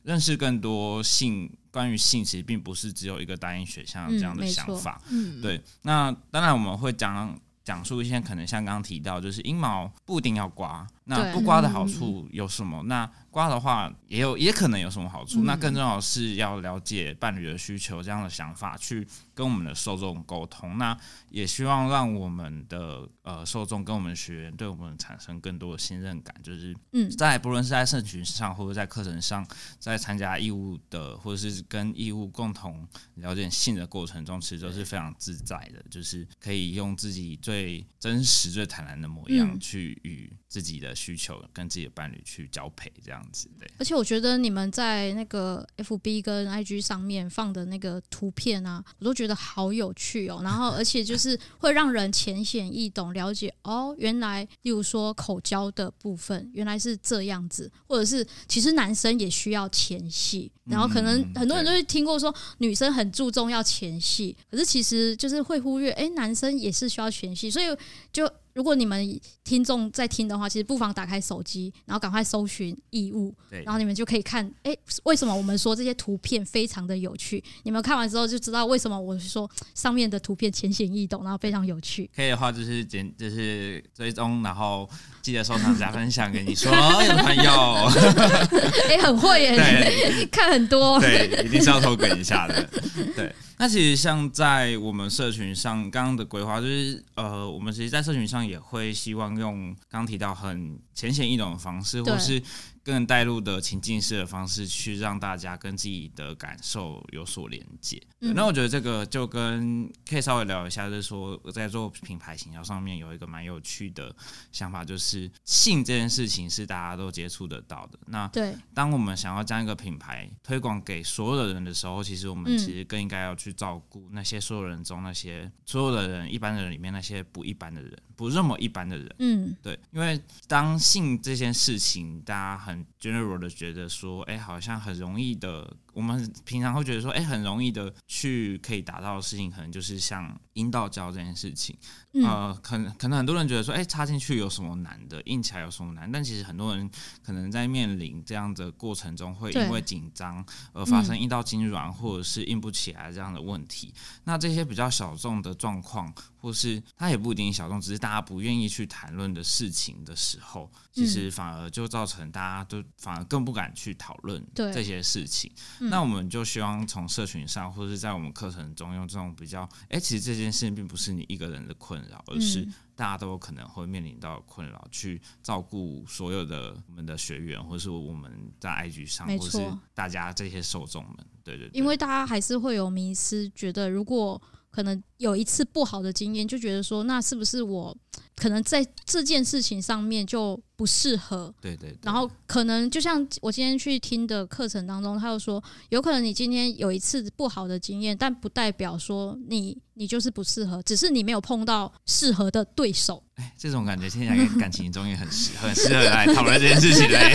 认识更多性关于性其实并不是只有一个单一选项这样的想法，嗯，对。那当然我们会讲讲述一些可能像刚刚提到，就是阴毛不一定要刮，那不刮的好处有什么？那刮的话，也有也可能有什么好处？嗯、那更重要的是要了解伴侣的需求，这样的想法去跟我们的受众沟通。那也希望让我们的呃受众跟我们学员对我们产生更多的信任感，就是嗯，在不论是在社群上或者在课程上，在参加义务的或者是跟义务共同了解性的过程中，其实都是非常自在的，就是可以用自己最真实、最坦然的模样去与自己的需求跟自己的伴侣去交配，这样子。对，而且我觉得你们在那个 FB 跟 IG 上面放的那个图片啊，我都觉得好有趣哦。然后，而且就是会让人浅显易懂，了解哦，原来，例如说口交的部分原来是这样子，或者是其实男生也需要前戏。然后可能很多人都会听过说女生很注重要前戏，可是其实就是会忽略，哎，男生也是需要前戏，所以就。如果你们听众在听的话，其实不妨打开手机，然后赶快搜寻义务，对，然后你们就可以看，哎，为什么我们说这些图片非常的有趣？你们看完之后就知道为什么我说上面的图片浅显易懂，然后非常有趣。可以的话就是简就是追踪，然后记得收藏加分享给你所 (laughs) 有的朋友。(laughs) 哎，很会耶，对，(laughs) 看很多，对，一定是要投给一下的，对。那其实像在我们社群上，刚刚的规划就是，呃，我们其实，在社群上也会希望用刚刚提到很浅显易懂的方式，或是。更带入的情境式的方式，去让大家跟自己的感受有所连接。嗯、那我觉得这个就跟可以稍微聊一下，就是说我在做品牌形象上面有一个蛮有趣的想法，就是性这件事情是大家都接触得到的。那对，当我们想要将一个品牌推广给所有的人的时候，其实我们其实更应该要去照顾那些所有人中那些所有的人，一般的人里面那些不一般的人，不那么一般的人。嗯，对，因为当性这件事情，大家很 general 的觉得说，哎、好像很容易的。我们平常会觉得说，哎、欸，很容易的去可以达到的事情，可能就是像阴道交这件事情。嗯、呃，可能可能很多人觉得说，哎、欸，插进去有什么难的？硬起来有什么难？但其实很多人可能在面临这样的过程中，会因为紧张而发生阴道痉挛或者是硬不起来这样的问题。嗯、那这些比较小众的状况，或是它也不一定小众，只是大家不愿意去谈论的事情的时候，其实反而就造成大家都反而更不敢去讨论这些事情。那我们就希望从社群上，或者是在我们课程中，用这种比较，哎、欸，其实这件事情并不是你一个人的困扰，而是大家都有可能会面临到困扰，去照顾所有的我们的学员，或者是我们在 IG 上，或是大家这些受众们，对对对，因为大家还是会有迷失，觉得如果可能有一次不好的经验，就觉得说，那是不是我可能在这件事情上面就。不适合，对对，对，然后可能就像我今天去听的课程当中，他又说，有可能你今天有一次不好的经验，但不代表说你你就是不适合，只是你没有碰到适合的对手。哎，这种感觉听起来跟感情中也很适很适合来讨论这件事情嘞。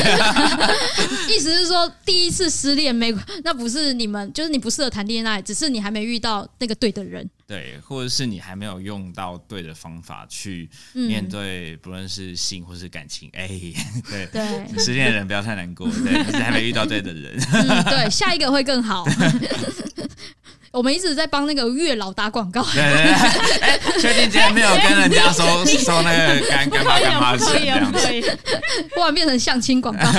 (laughs) 意思是说，第一次失恋没，那不是你们，就是你不适合谈恋爱，只是你还没遇到那个对的人。对，或者是你还没有用到对的方法去面对，不论是性或是感情。哎，(laughs) 对对，失恋的人不要太难过，对，还没遇到对的人。嗯，对，下一个会更好。(laughs) 我们一直在帮那个月老打广告。对对对，哎，确定今天没有跟人家收收那个干干妈干妈钱这样子，不然变成相亲广告。(laughs)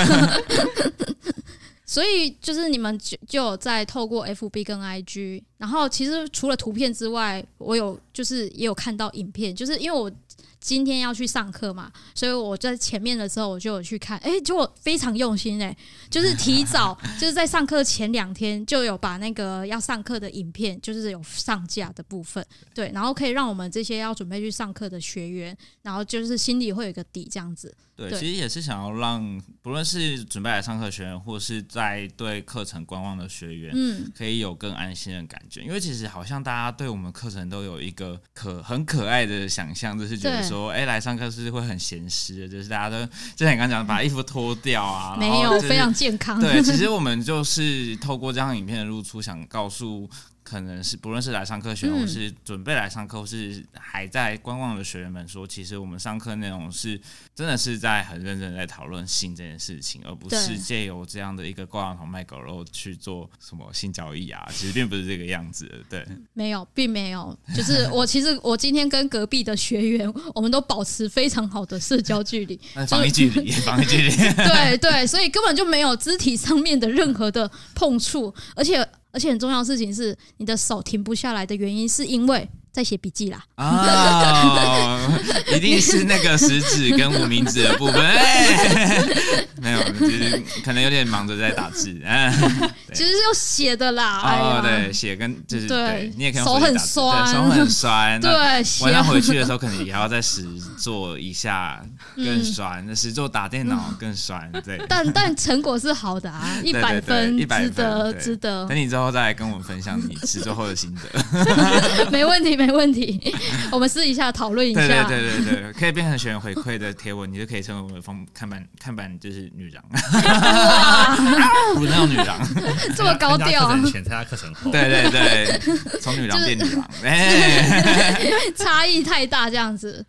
所以就是你们就就有在透过 FB 跟 IG，然后其实除了图片之外，我有就是也有看到影片，就是因为我。今天要去上课嘛，所以我在前面的时候我就有去看，哎、欸，就非常用心哎、欸，就是提早 (laughs) 就是在上课前两天就有把那个要上课的影片，就是有上架的部分，对，然后可以让我们这些要准备去上课的学员，然后就是心里会有一个底这样子。对，其实也是想要让不论是准备来上课学员，或是在对课程观望的学员，嗯，可以有更安心的感觉，因为其实好像大家对我们课程都有一个可很可爱的想象，就是觉得说。说哎、欸，来上课是会很闲湿的，就是大家都就像你刚刚讲的，把衣服脱掉啊，没有、就是、非常健康。对，其实我们就是透过这样影片的露出，想告诉。可能是不论是来上课学员，或是准备来上课，或是还在观望的学员们说，其实我们上课内容是真的是在很认真在讨论性这件事情，而不是借由这样的一个挂羊头卖狗肉去做什么性交易啊。其实并不是这个样子的，对，没有，并没有。就是我 (laughs) 其实我今天跟隔壁的学员，我们都保持非常好的社交距离，(laughs) 防疫距离，防疫距离。(laughs) 对对，所以根本就没有肢体上面的任何的碰触，而且。而且很重要的事情是，你的手停不下来的原因，是因为。在写笔记啦啊，一定是那个食指跟无名指的部分。(laughs) 哎没有，就是可能有点忙着在打字。嗯，其实是用写的啦。哦，对，写跟就是对，你也可以手很酸，手很酸。对，(laughs) 晚上回去的时候，可能也要再实做一下，更酸。那实做打电脑更酸。对，(laughs) 但但成果是好的啊，一百分，一百分，值得，值得。等你之后再来跟我们分享你实做后的心得。没问题，没问题，(laughs) 我们私底下讨论一下。对对对对对，可以变成学员回馈的贴文，你就可以成为我们风看板看板，就是女郎。不那种女郎，这么高调。前参加课程后，对对对，从女郎变女郎，(laughs) 哎，差异太大这样子。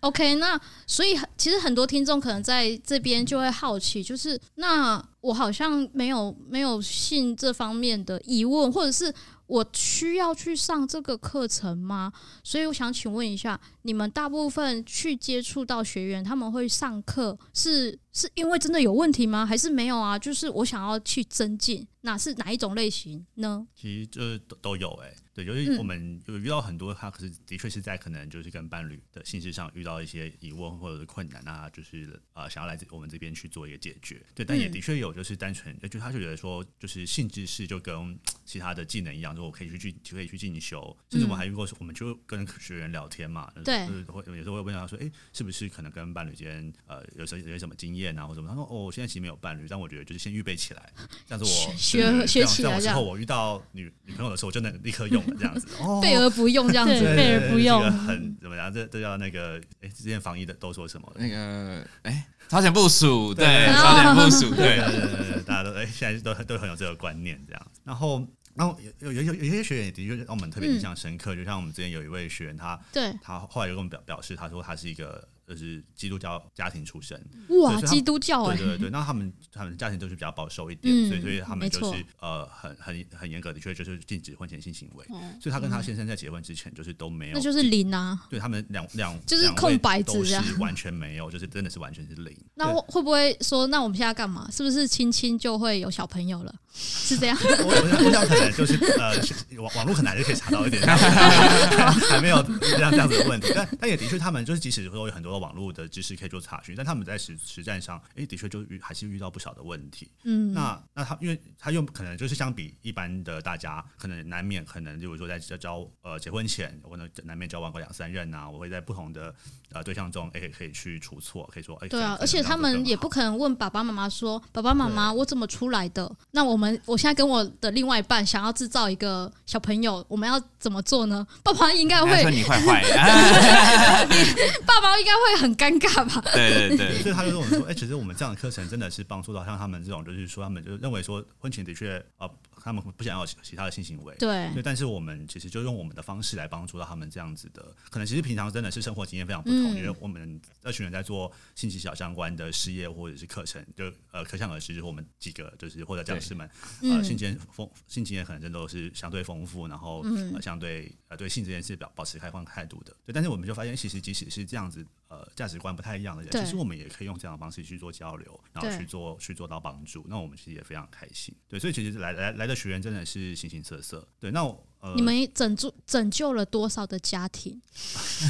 OK，那所以其实很多听众可能在这边就会好奇，就是那我好像没有没有性这方面的疑问，或者是。我需要去上这个课程吗？所以我想请问一下，你们大部分去接触到学员，他们会上课是是因为真的有问题吗？还是没有啊？就是我想要去增进，那是哪一种类型呢？其实这都都有哎、欸。对，由于我们有遇到很多，他可是的确是在可能就是跟伴侣的性事上遇到一些疑问或者是困难啊，就是呃想要来我们这边去做一个解决。对，但也的确有就是单纯，就他就觉得说，就是性知识就跟其他的技能一样，就我可以去去可以去进修。甚至我还遇过，我们就跟学员聊天嘛，对，就是会有时候会问他说，哎，是不是可能跟伴侣间呃有时候有些什么经验啊，或者什么？他说，哦，我现在其实没有伴侣，但我觉得就是先预备起来，这样子我学学起来，之后我遇到女女朋友的时候，我就能立刻用了这样子。哦。(laughs) 备而不用这样子，备而不用，很怎么样？这这叫那个哎，之前防疫的都说什么？那个哎，超前部署，对，超前部署，(laughs) 对，大家都哎，现在都都很有这个观念这样。然后，然后有有有有些学员也的确让我们特别印象深刻，就像我们之前有一位学员，他对他后来就跟我们表表示，他说他是一个。就是基督教家庭出身，哇，基督教哎，对对对，那他们他们家庭就是比较保守一点，所以所以他们就是呃很很很严格的，确就是禁止婚前性行为。所以他跟他先生在结婚之前就是都没有，那就是零啊。对他们两两就是空白纸，是完全没有，就是真的是完全是零。(laughs) 那会不会说，那我们现在干嘛？是不是亲亲就会有小朋友了？是这样？(laughs) 我我想可能就是呃网网络可能就可以查到一点，还没有这样这样子的问题。但但也的确，他们就是即使说有很多。网络的知识可以做查询，但他们在实实战上，哎，的确就遇还是遇到不少的问题。嗯，那那他因为他又可能就是相比一般的大家，可能难免可能例如说在交呃结婚前，我可能难免交往过两三任啊，我会在不同的呃对象中，哎，可以去出错，可以说哎，对啊，而且他们也不可能问爸爸妈妈说，爸爸妈妈我怎么出来的？那我们我现在跟我的另外一半想要制造一个小朋友，我们要怎么做呢？爸爸应该会说你坏坏，(laughs) 爸爸应该。会很尴尬吧？对对对，所以他就跟我们说：“哎，其实我们这样的课程真的是帮助到像他们这种，就是说他们就认为说婚前的确啊。”他们不想要其他的性行为，对，对，但是我们其实就用我们的方式来帮助到他们这样子的，可能其实平常真的是生活经验非常不同，嗯、因为我们这群人在做性技巧相关的事业或者是课程，就呃可想而知，就是我们几个就是或者讲师们，对。呃性经验丰性经验可能真的都是相对丰富，然后、嗯、呃相对呃对性这件事表保持开放态度的，对，但是我们就发现，其实即使是这样子呃价值观不太一样的人，其实我们也可以用这样的方式去做交流，然后去做去做到帮助，那我们其实也非常开心，对，所以其实来来来的学员真的是。形形色色，对，那我我。你们拯救拯救了多少的家庭？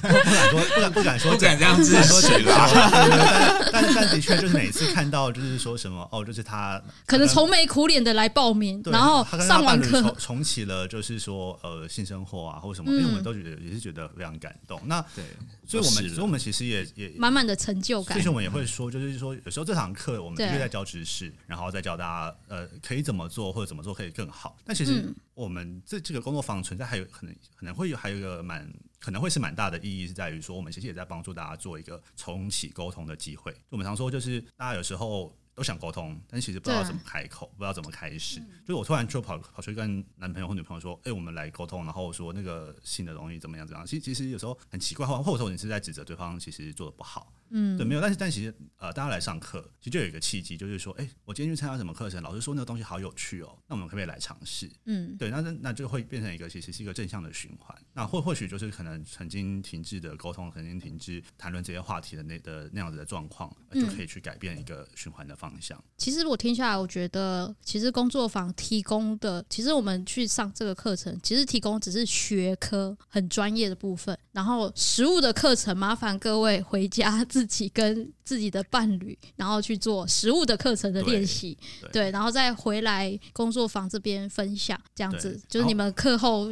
不敢说，不敢不敢说，不敢这样子说啦。但但的确，就是每次看到，就是说什么哦，就是他可能愁眉苦脸的来报名，然后上完课重启了，就是说呃性生活啊，或什么，因为我们都觉得也是觉得非常感动。那对，所以我们所以我们其实也也满满的成就感。其实我们也会说，就是说有时候这堂课我们就是在教知识，然后再教大家呃可以怎么做，或者怎么做可以更好。但其实我们这这个工作坊存在还有可能可能会有还有一个蛮可能会是蛮大的意义是在于说，我们其实也在帮助大家做一个重启沟通的机会。我们常说就是大家有时候都想沟通，但其实不知道怎么开口，不知道怎么开始。就是我突然就跑跑去跟男朋友或女朋友说：“哎，我们来沟通。”然后说那个新的东西怎么样怎么样。其实其实有时候很奇怪，或或者说你是在指责对方其实做的不好。嗯，对，没有，但是但其实呃，大家来上课，其实就有一个契机，就是说，哎，我今天去参加什么课程，老师说那个东西好有趣哦，那我们可不可以来尝试？嗯，对，那那那就会变成一个其实是一个正向的循环。那或或许就是可能曾经停滞的沟通，曾经停滞谈论这些话题的那的那样子的状况，就可以去改变一个循环的方向。嗯，其实我听下来，我觉得其实工作坊提供的，其实我们去上这个课程，其实提供只是学科很专业的部分，然后实物的课程，麻烦各位回家自己跟。自己的伴侣，然后去做实物的课程的练习，对，对，然后再回来工作坊这边分享，这样子就是你们课后，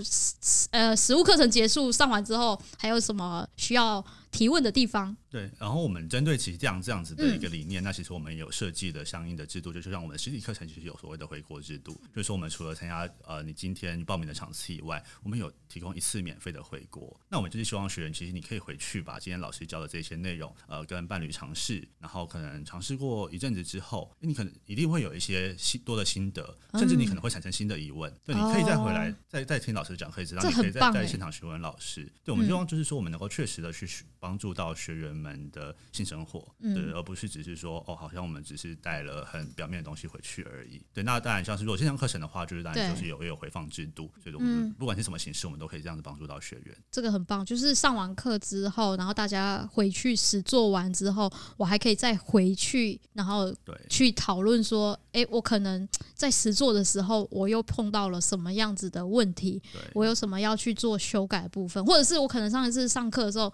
呃，实物课程结束上完之后，还有什么需要提问的地方？对，然后我们针对其实这样这样子的一个理念，嗯、那其实我们有设计的相应的制度，就是让我们的实体课程其实有所谓的回国制度，就是说我们除了参加呃你今天报名的场次以外，我们有提供一次免费的回国。那我们就是希望学员其实你可以回去把今天老师教的这些内容，呃，跟伴侣尝试，然后可能尝试过一阵子之后，你可能一定会有一些新多的心得，甚至你可能会产生新的疑问，嗯、对，你可以再回来再再听老师讲，可以知道你可以再在现场询问老师。对，我们希望就是说我们能够确实的去帮助到学员们的性生活，嗯、对，而不是只是说哦，好像我们只是带了很表面的东西回去而已。对，那当然像是如果线上课程的话，就是当然就是有也有回放制度，所以我们不管是什么形式，我们都可以这样子帮助到学员。这个很棒，就是上完课之后，然后大家回去实做完之后，我还可以再回去，然后对去讨论说，哎，我可能在实做的时候，我又碰到了什么样子的问题，我有什么要去做修改的部分，或者是我可能上一次上课的时候。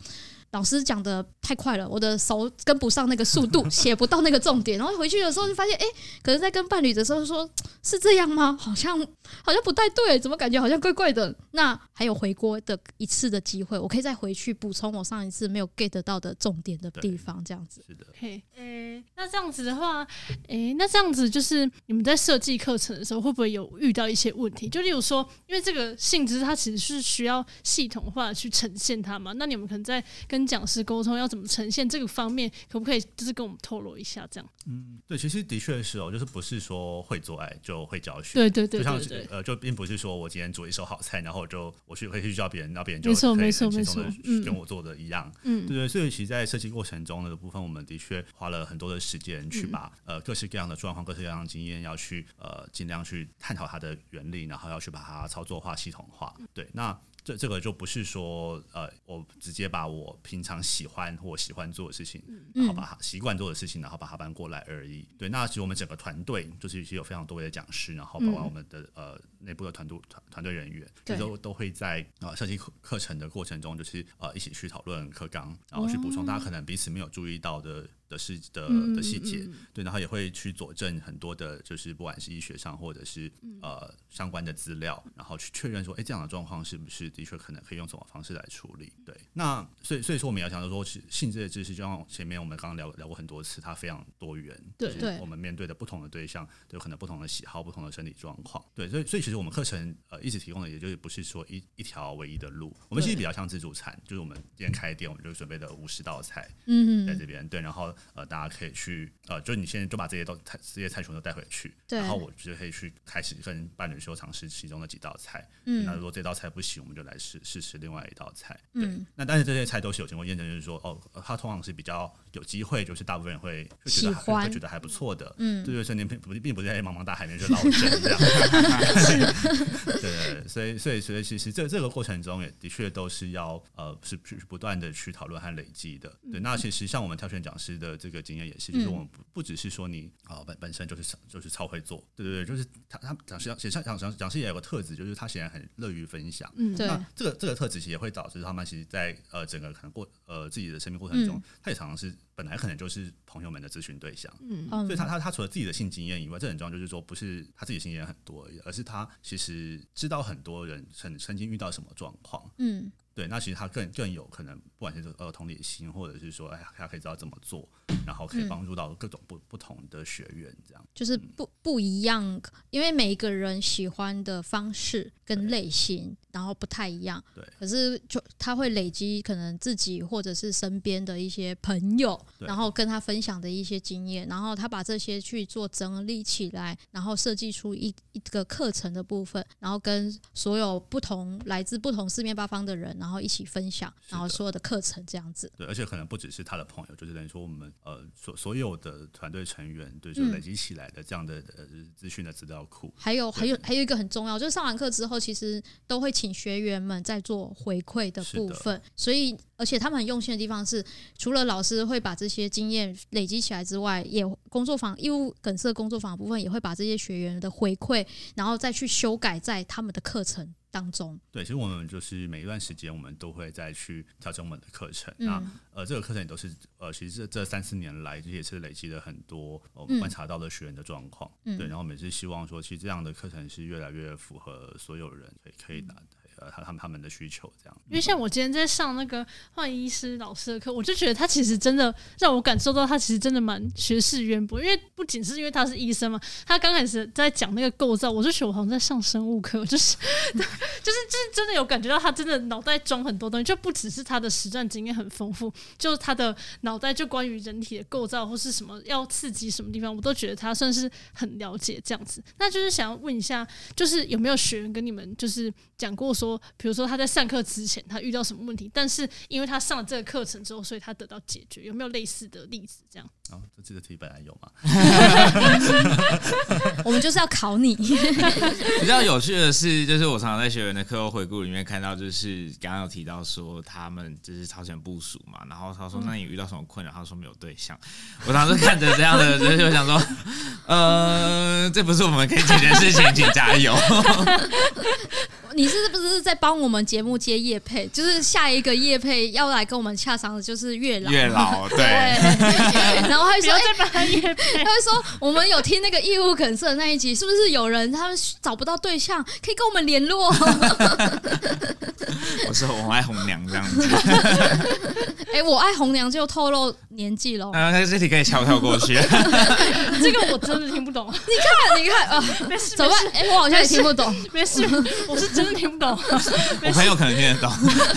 老师讲的太快了，我的手跟不上 (laughs) 那个速度，写不到那个重点。然后回去的时候就发现，哎、欸，可是在跟伴侣的时候说，是这样吗？好像好像不太对，怎么感觉好像怪怪的？那还有回锅的一次的机会，我可以再回去补充我上一次没有 get 到的重点的地方，这样子。是的。嘿，诶，那这样子的话，诶、欸，那这样子就是你们在设计课程的时候，会不会有遇到一些问题？就例如说，因为这个性质它其实是需要系统化去呈现它嘛，那你们可能在跟讲师沟通要怎么呈现这个方面，可不可以就是跟我们透露一下？这样，嗯，对，其实的确是哦，就是不是说会做爱就会教学，对对对，就像是呃，就并不是说我今天煮一手好菜，然后我就我去可以去教别人，那别人就没错没错没错，跟我做的一样，嗯，对对，所以其实，在设计过程中的部分，我们的确花了很多的时间去把、嗯、呃各式各样的状况、各式各样的经验，要去呃尽量去探讨它的原理，然后要去把它操作化、系统化，对，那。这这个就不是说，呃，我直接把我平常喜欢或喜欢做的事情，然后把它习惯做的事情，然后把它搬过来而已。对，那其实我们整个团队就是其实有非常多位的讲师，然后包括我们的呃内部的团队团团队人员，就都都会在呃设计课课程的过程中，就是呃一起去讨论课纲，然后去补充大家可能彼此没有注意到的。的细的的细节，嗯嗯。嗯、对，然后也会去佐证很多的，就是不管是医学上或者是呃相关的资料，然后去确认说，哎，这样的状况是不是的确可能可以用什么方式来处理？对，那所以所以说我们要讲的说，性这些知识，就像前面我们刚刚聊聊过很多次，它非常多元，对，就是我们面对的不同的对象，都有可能不同的喜好、不同的身体状况，对，所以所以其实我们课程呃一直提供的，也就是不是说一一条唯一的路，我们其实比较像自助餐，就是我们今天开店，我们就准备了五十道菜，嗯，在这边，对，然后。呃，大家可以去呃，就你现在就把这些都菜这些菜全都带回去，然后我就可以去开始跟伴侣说尝试其中的几道菜。嗯，那如果这道菜不行，我们就来试试试另外一道菜。对，嗯，那但是这些菜都是有经过验证，就是说哦，它通常是比较有机会，就是大部分人会会觉得觉得还不错的。嗯，对对，所以您并不并不是在茫茫大海里面就捞针这样。(laughs) 对对，所以所以所以其实这这个过程中也的确都是要呃是去不断的去讨论和累积的。对，那其实像我们挑选讲师的。这个经验也是，就是我们不不只是说你啊本本身就是就是超会做，对对对，就是他他讲师讲讲讲讲师也有个特质，就是他显然很乐于分享。嗯，对。那这个这个特质其实也会导致他们其实在呃整个可能过呃自己的生命过程中，他也常常是本来可能就是朋友们的咨询对象。嗯，所以他他他除了自己的性经验以外，这很重要，就是说不是他自己性经验很多而已，而是他其实知道很多人曾曾经遇到什么状况。嗯。对，那其实他更更有可能，不管是呃同理心，或者是说，哎，他可以知道怎么做，然后可以帮助到各种不不同的学员，这样。就是不不一样，因为每一个人喜欢的方式跟类型，然后不太一样。对，可是就他会累积可能自己或者是身边的一些朋友，然后跟他分享的一些经验，然后他把这些去做整理起来，然后设计出一一个课程的部分，然后跟所有不同来自不同四面八方的人，然后一起分享，然后所有的课程这样子。对，而且可能不只是他的朋友，就是等于说我们呃所所有的团队成员，对，就累积起来的这样的呃资讯的资料库。还有还有还有一个很重要，就是上完课之后，其实都会请学员们在做回馈的部分，所以。而且他们很用心的地方是，除了老师会把这些经验累积起来之外，也工作坊义务梗塞工作坊部分也会把这些学员的回馈，然后再去修改在他们的课程当中。对，其实我们就是每一段时间，我们都会再去调整我们的课程。嗯、那呃，这个课程也都是呃，其实这这三四年来，这也是累积了很多我们观察到的学员的状况。嗯、对，然后我们是希望说，其实这样的课程是越来越符合所有人可以可以拿的。嗯呃，他他们他们的需求这样，因为像我今天在上那个换医师老师的课，我就觉得他其实真的让我感受到他其实真的蛮学识渊博。因为不仅是因为他是医生嘛，他刚开始在讲那个构造，我就觉得我好像在上生物课，就是就是就是真的有感觉到他真的脑袋装很多东西，就不只是他的实战经验很丰富，就是他的脑袋就关于人体的构造或是什么要刺激什么地方，我都觉得他算是很了解这样子。那就是想要问一下，就是有没有学员跟你们就是讲过说。说，比如说他在上课之前他遇到什么问题，但是因为他上了这个课程之后，所以他得到解决，有没有类似的例子？这样？哦，这这个题本来有嘛？(laughs) 我们就是要考你。(laughs) 比较有趣的是，就是我常常在学员的课后回顾里面看到，就是刚刚有提到说他们就是超前部署嘛，然后他说：“那你遇到什么困扰？”他说：“没有对象。”我当时看着这样的，就想说：“ (laughs) 呃，这不是我们可以解决的事情，请加油。”你是不是在帮我们节目接叶配？就是下一个叶配要来跟我们洽商的，就是月老。月老对。然后还说：“再帮他业配。”他会说：“我们有听那个义务梗塞那一集，是不是有人他们找不到对象，可以跟我们联络？” (laughs) 我说：“我爱红娘这样子。(laughs) ”哎，我爱红娘就透露年纪喽。啊，那这题可以悄悄过去。(laughs) 这个我真的听不懂。你看，你看，啊，没事，怎么办？哎，我好像也听不懂。没事，我是真的听不懂。(laughs) 我朋友可能听得懂。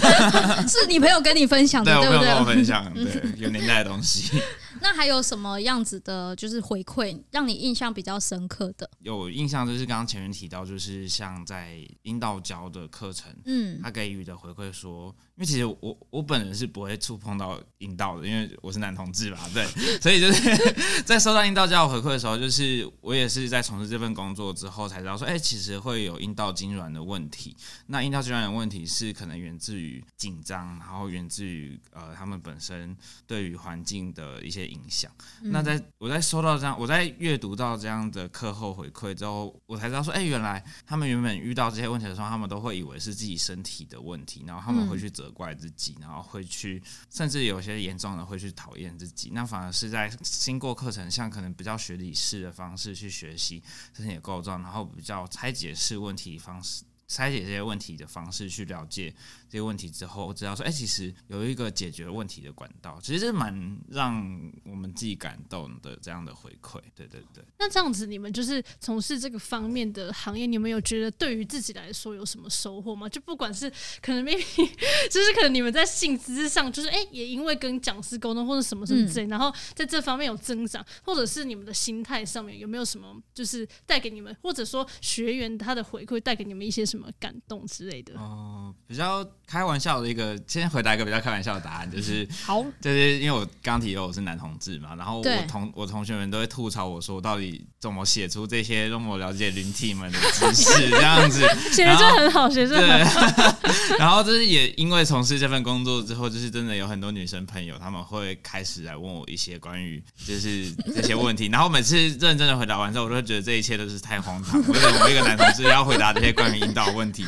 (laughs) 是你朋友跟你分享的，对不对？跟我分享，对，(laughs) 有年代的东西。那还有什么样子的，就是回馈让你印象比较深刻的？有印象就是刚刚前面提到，就是像在阴道教的课程，嗯，他给予的回馈说，因为其实我我本人是不会触碰到阴道的，因为我是男同志嘛，对，(laughs) 所以就是 (laughs) 在收到阴道教的回馈的时候，就是我也是在从事这份工作之后才知道说，哎、欸，其实会有阴道痉挛的问题。那阴道痉挛的问题是可能源自于紧张，然后源自于呃他们本身对于环境的一些。影响。那在我在收到这样，我在阅读到这样的课后回馈之后，我才知道说，哎，原来他们原本遇到这些问题的时候，他们都会以为是自己身体的问题，然后他们会去责怪自己，然后会去，甚至有些严重的会去讨厌自己。那反而是在经过课程，像可能比较学理式的方式去学习身体的构造，然后比较拆解式问题方式，拆解这些问题的方式去了解。这些问题之后，我知道说，哎，其实有一个解决问题的管道，其实是蛮让我们自己感动的这样的回馈。对对对。那这样子，你们就是从事这个方面的行业，你们有觉得对于自己来说有什么收获吗？就不管是可能 maybe (laughs) 就是可能你们在性知识上，就是哎，也因为跟讲师沟通或者什么什么之类，嗯、然后在这方面有增长，或者是你们的心态上面有没有什么，就是带给你们，或者说学员他的回馈带给你们一些什么感动之类的？哦、呃，比较。开玩笑的一个，先回答一个比较开玩笑的答案，就是好，就是因为我刚提到我是男同志嘛，然后我同我同学们都会吐槽我说，我到底怎么写出这些让我了解灵体们的知识 (laughs) 这样子，写的就很好，写的很好。(laughs) 然后就是也因为从事这份工作之后，就是真的有很多女生朋友，他们会开始来问我一些关于就是 (laughs) 这些问题，然后每次认真的回答完之后，我都会觉得这一切都是太荒唐，为什么我一个男同志要回答这些关于阴道问题？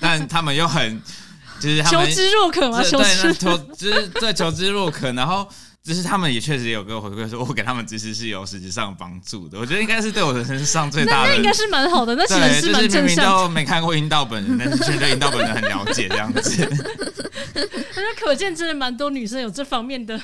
但他们又很。就是求知若渴吗？对，那求就是对求知若渴，然后就是他们也确实有给我回馈说，我给他们知识是有实质上帮助的。我觉得应该是对我人生上最大的，那应该是蛮好的。那其实是蛮正向的。就是明明都没看过阴道本人，但是却对阴道本人很了解这样子。我觉得可见真的蛮多女生有这方面的，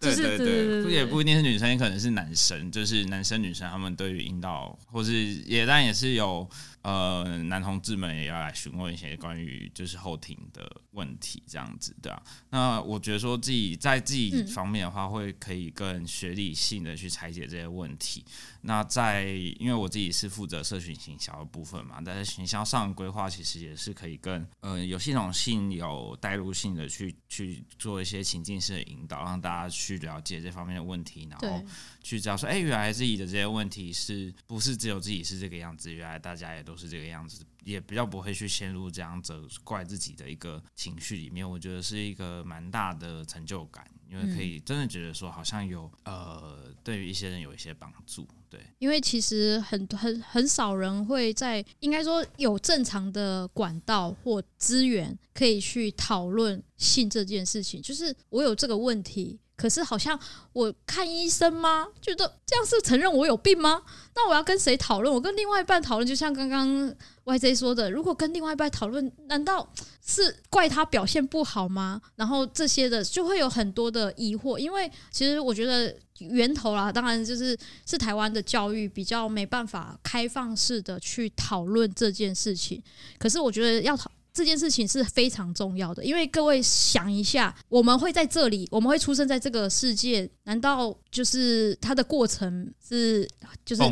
就是对对对，也不一定是女生，也可能是男生，就是男生女生他们对于阴道，或是也当然也是有。呃，男同志们也要来询问一些关于就是后庭的问题，这样子对啊。那我觉得说自己在自己方面的话，会可以更学理性的去拆解这些问题。那在因为我自己是负责社群行销的部分嘛，但是行销上规划其实也是可以更呃有系统性、有带入性的去去做一些情境式的引导，让大家去了解这方面的问题，然后去知道说，哎，原来自己的这些问题是不是只有自己是这个样子？原来大家也都。都是这个样子，也比较不会去陷入这样责怪自己的一个情绪里面。我觉得是一个蛮大的成就感，因为可以真的觉得说，好像有呃，对于一些人有一些帮助。对，因为其实很很很少人会在应该说有正常的管道或资源可以去讨论性这件事情。就是我有这个问题。可是好像我看医生吗？觉得这样是承认我有病吗？那我要跟谁讨论？我跟另外一半讨论，就像刚刚 YJ 说的，如果跟另外一半讨论，难道是怪他表现不好吗？然后这些的就会有很多的疑惑，因为其实我觉得源头啦，当然就是是台湾的教育比较没办法开放式的去讨论这件事情。可是我觉得要讨。这件事情是非常重要的，因为各位想一下，我们会在这里，我们会出生在这个世界，难道就是它的过程是就是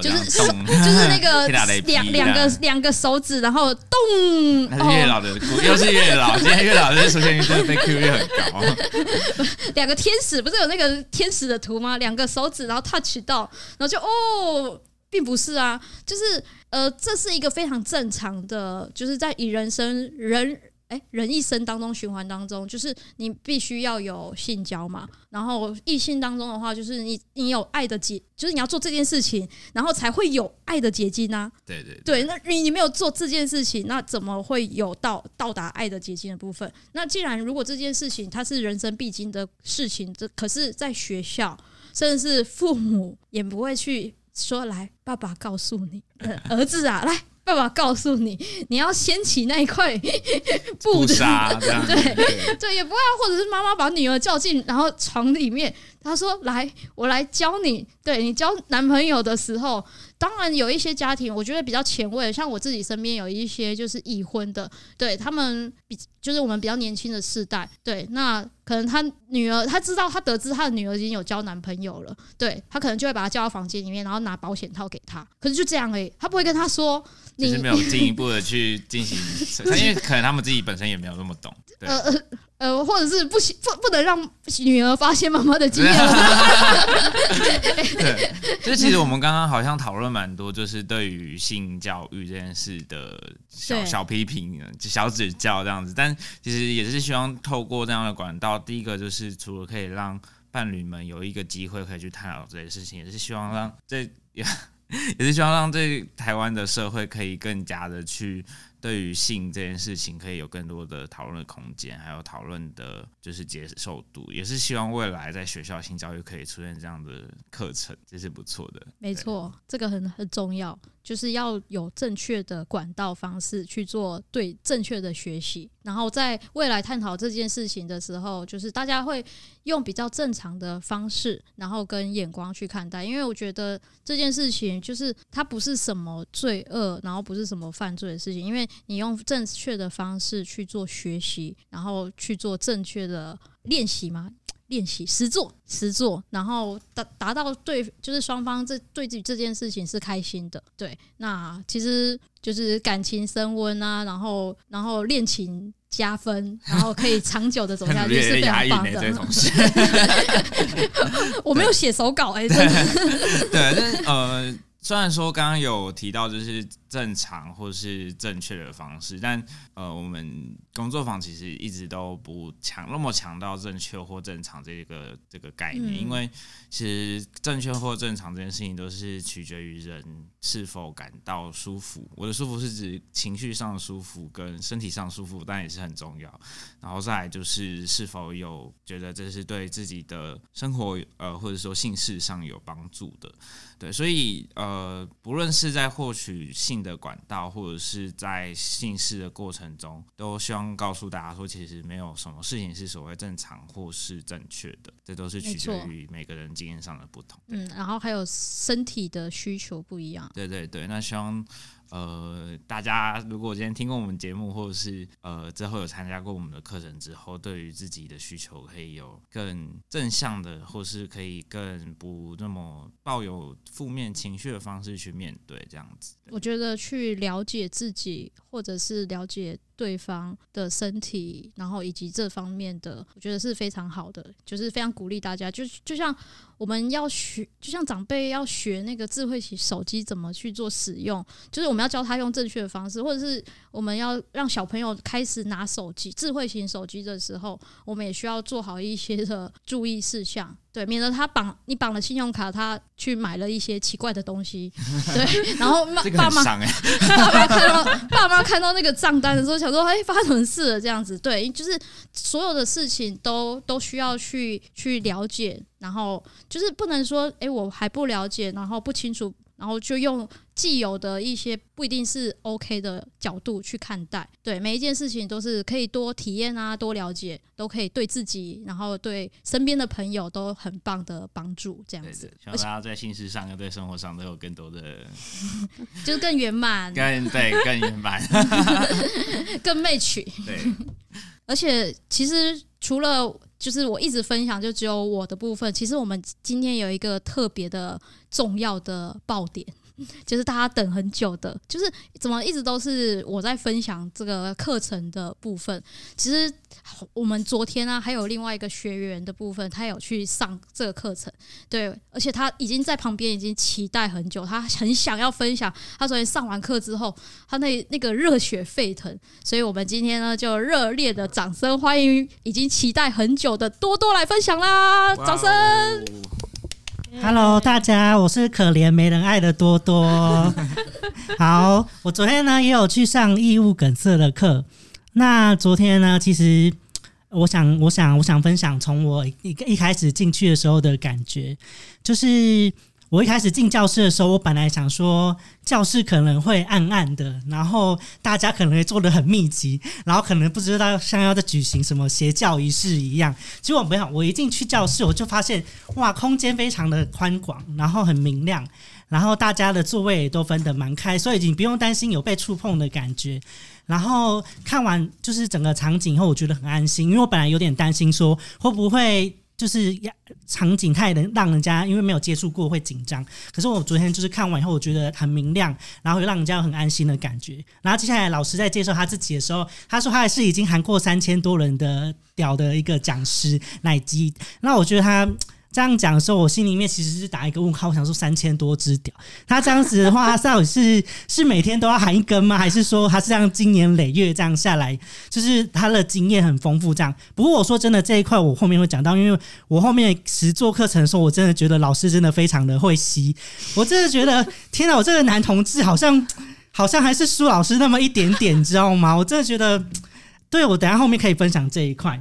就是是就是那个 (laughs) 两两个两个手指，然后动？月老的，又是月老，今天月老的出现率被 Q 率很高。(laughs) 两个天使不是有那个天使的图吗？两个手指，然后 touch 到，然后就哦。并不是啊，就是呃，这是一个非常正常的，就是在以人生人哎人一生当中循环当中，就是你必须要有性交嘛，然后异性当中的话，就是你你有爱的结，就是你要做这件事情，然后才会有爱的结晶呐、啊。对对对，那你你没有做这件事情，那怎么会有到到达爱的结晶的部分？那既然如果这件事情它是人生必经的事情，这可是在学校，甚至是父母也不会去。说来，爸爸告诉你，(laughs) 儿子啊，来，爸爸告诉你，你要掀起那一块 (laughs) 布的，(laughs) 对对，也不会，或者是妈妈把女儿叫进，然后床里面，他说：“来，我来教你，对你交男朋友的时候。”当然有一些家庭，我觉得比较前卫，像我自己身边有一些就是已婚的，对他们比就是我们比较年轻的世代，对，那可能他女儿他知道他得知他的女儿已经有交男朋友了，对他可能就会把他叫到房间里面，然后拿保险套给他，可是就这样而已，他不会跟他说，你是没有进一步的去进行，因为可能他们自己本身也没有那么懂，对。呃呃呃，或者是不行，不不能让女儿发现妈妈的经验。(laughs) (laughs) 对，就其实我们刚刚好像讨论蛮多，就是对于性教育这件事的小小批评、小指教这样子。但其实也是希望透过这样的管道，第一个就是除了可以让伴侣们有一个机会可以去探讨这些事情，也是希望让这也 (laughs) 也是希望让这台湾的社会可以更加的去。对于性这件事情，可以有更多的讨论的空间，还有讨论的，就是接受度，也是希望未来在学校性教育可以出现这样的课程，这是不错的。没错，这个很很重要，就是要有正确的管道方式去做对正确的学习，然后在未来探讨这件事情的时候，就是大家会用比较正常的方式，然后跟眼光去看待，因为我觉得这件事情就是它不是什么罪恶，然后不是什么犯罪的事情，因为。你用正确的方式去做学习，然后去做正确的练习吗？练习实做实做，然后达达到对，就是双方这对自己这件事情是开心的。对，那其实就是感情升温啊，然后然后恋情加分，然后可以长久的走下去 (laughs) 是非常棒的。(laughs) 我没有写手稿哎、欸，真的。(laughs) 对，但呃。虽然说刚刚有提到就是正常或是正确的方式，但呃，我们工作坊其实一直都不强那么强调正确或正常这个这个概念，嗯、因为其实正确或正常这件事情都是取决于人是否感到舒服。我的舒服是指情绪上的舒服跟身体上舒服，但也是很重要。然后再来就是是否有觉得这是对自己的生活呃或者说性事上有帮助的。对，所以呃，不论是在获取性的管道，或者是在性事的过程中，都希望告诉大家说，其实没有什么事情是所谓正常或是正确的，这都是取决于每个人经验上的不同。嗯，然后还有身体的需求不一样。对对对，那希望。呃，大家如果今天听过我们节目，或者是呃之后有参加过我们的课程之后，对于自己的需求可以有更正向的，或是可以更不那么抱有负面情绪的方式去面对这样子。我觉得去了解自己，或者是了解。对方的身体，然后以及这方面的，我觉得是非常好的，就是非常鼓励大家。就就像我们要学，就像长辈要学那个智慧型手机怎么去做使用，就是我们要教他用正确的方式，或者是我们要让小朋友开始拿手机、智慧型手机的时候，我们也需要做好一些的注意事项。对，免得他绑你绑了信用卡，他去买了一些奇怪的东西。对，然后 (laughs) 妈爸妈 (laughs) 爸妈看到爸妈看到那个账单的时候，想说：“哎，发生什么事了？”这样子，对，就是所有的事情都都需要去去了解，然后就是不能说：“哎，我还不了解，然后不清楚。”然后就用既有的一些不一定是 OK 的角度去看待。对，每一件事情都是可以多体验啊，多了解，都可以对自己，然后对身边的朋友都很棒的帮助。这样子，希望大家在心事上跟对生活上都有更多的，(laughs) 就是更圆满，更对更圆满，(laughs) 更 match。对，而且其实除了。就是我一直分享，就只有我的部分。其实我们今天有一个特别的重要的爆点。就是大家等很久的，就是怎么一直都是我在分享这个课程的部分。其实我们昨天呢、啊，还有另外一个学员的部分，他有去上这个课程，对，而且他已经在旁边已经期待很久，他很想要分享。他昨天上完课之后，他那那个热血沸腾，所以我们今天呢就热烈的掌声欢迎已经期待很久的多多来分享啦！掌声。Hello，大家，我是可怜没人爱的多多。(laughs) 好，我昨天呢也有去上义务梗塞的课。那昨天呢，其实我想，我想，我想分享从我一一开始进去的时候的感觉，就是。我一开始进教室的时候，我本来想说教室可能会暗暗的，然后大家可能会坐得很密集，然后可能不知道像要在举行什么邪教仪式一样。结果没有，我一进去教室，我就发现哇，空间非常的宽广，然后很明亮，然后大家的座位也都分得蛮开，所以你不用担心有被触碰的感觉。然后看完就是整个场景以后，我觉得很安心，因为我本来有点担心说会不会。就是呀，场景太能让人家因为没有接触过会紧张。可是我昨天就是看完以后，我觉得很明亮，然后又让人家很安心的感觉。然后接下来老师在介绍他自己的时候，他说他还是已经含过三千多人的屌的一个讲师乃基。那我觉得他。这样讲的时候，我心里面其实是打一个问号。我想说三千多只屌，他这样子的话，他到底是是每天都要含一根吗？还是说他是这样经年累月这样下来，就是他的经验很丰富这样？不过我说真的，这一块我后面会讲到，因为我后面实做课程的时候，我真的觉得老师真的非常的会吸，我真的觉得天哪，我这个男同志好像 (laughs) 好像还是苏老师那么一点点，你知道吗？我真的觉得，对，我等下后面可以分享这一块。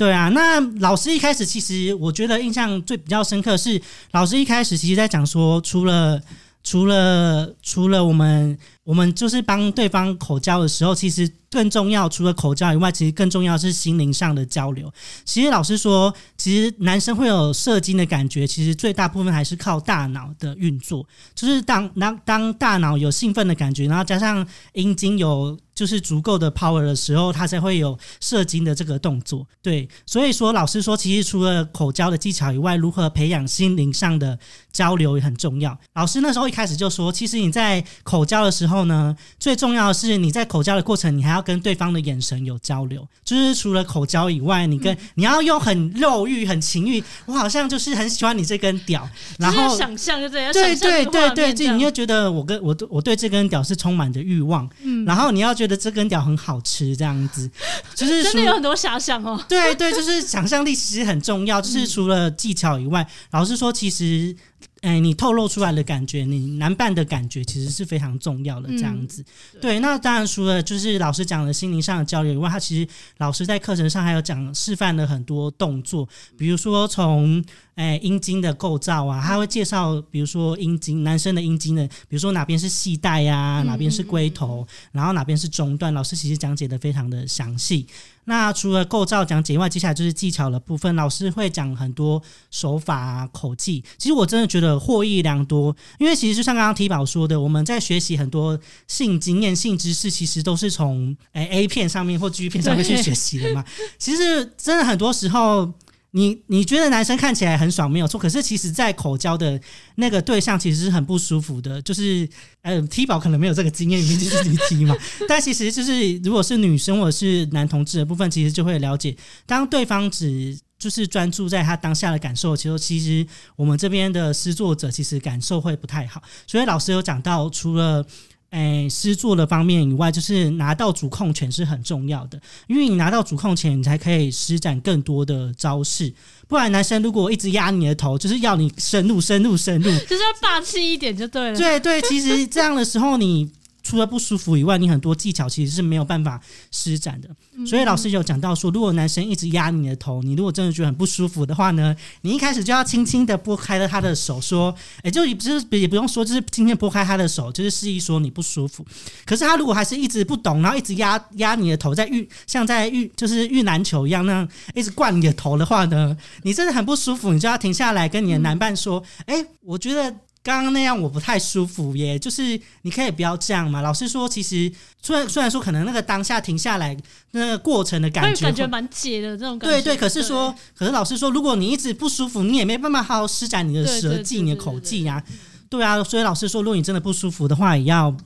对啊，那老师一开始其实我觉得印象最比较深刻是，老师一开始其实在讲说，除了除了除了我们我们就是帮对方口交的时候，其实。更重要，除了口交以外，其实更重要是心灵上的交流。其实老师说，其实男生会有射精的感觉，其实最大部分还是靠大脑的运作。就是当当当大脑有兴奋的感觉，然后加上阴茎有就是足够的 power 的时候，他才会有射精的这个动作。对，所以说老师说，其实除了口交的技巧以外，如何培养心灵上的交流也很重要。老师那时候一开始就说，其实你在口交的时候呢，最重要的是你在口交的过程，你还要跟对方的眼神有交流，就是除了口交以外，你跟、嗯、你要用很肉欲、很情欲，我好像就是很喜欢你这根屌，然后想象就这样，对对对对，就你又觉得我跟我我对这根屌是充满着欲望，嗯，然后你要觉得这根屌很好吃，这样子，(laughs) 就是真的有很多遐想哦。对对，就是想象力其实很重要，就是除了技巧以外，老师说其实。哎，你透露出来的感觉，你难办的感觉，其实是非常重要的。这样子，嗯、对，对。那当然，除了就是老师讲的心灵上的交流以外，他其实老师在课程上还有讲示范了很多动作，比如说从。哎，阴茎的构造啊，他会介绍，比如说阴茎，男生的阴茎的，比如说哪边是系带呀，哪边是龟头，然后哪边是中段，老师其实讲解的非常的详细。那除了构造讲解以外，接下来就是技巧的部分，老师会讲很多手法啊、口技。其实我真的觉得获益良多，因为其实就像刚刚提宝说的，我们在学习很多性经验、性知识，其实都是从诶 A 片上面或 G 片上面去学习的嘛。其实真的很多时候。你你觉得男生看起来很爽没有错，可是其实，在口交的那个对象其实是很不舒服的，就是呃，T 宝可能没有这个经验，你就是你 T 嘛。(laughs) 但其实就是如果是女生或者是男同志的部分，其实就会了解，当对方只就是专注在他当下的感受，其实其实我们这边的施作者其实感受会不太好。所以老师有讲到，除了哎，施作的方面以外，就是拿到主控权是很重要的，因为你拿到主控权，你才可以施展更多的招式。不然，男生如果一直压你的头，就是要你深入、深入、深入，就是要霸气一点就对了。对对，其实这样的时候，你除了不舒服以外，你很多技巧其实是没有办法施展的。所以老师有讲到说，如果男生一直压你的头，你如果真的觉得很不舒服的话呢，你一开始就要轻轻的拨开了他的手，说，哎，就也不是也不用说，就是轻轻拨开他的手，就是示意说你不舒服。可是他如果还是一直不懂，然后一直压压你的头，在遇像在遇就是遇篮球一样那样一直灌你的头的话呢，你真的很不舒服，你就要停下来跟你的男伴说，哎，我觉得。刚刚那样我不太舒服耶，就是你可以不要这样嘛。老师说，其实虽然虽然说可能那个当下停下来那个过程的感觉，感觉蛮解的这种感觉。对对，可是说，可是老师说，如果你一直不舒服，你也没办法好好施展你的舌技、你的口技呀。对啊，所以老师说，如果你真的不舒服的话，也要。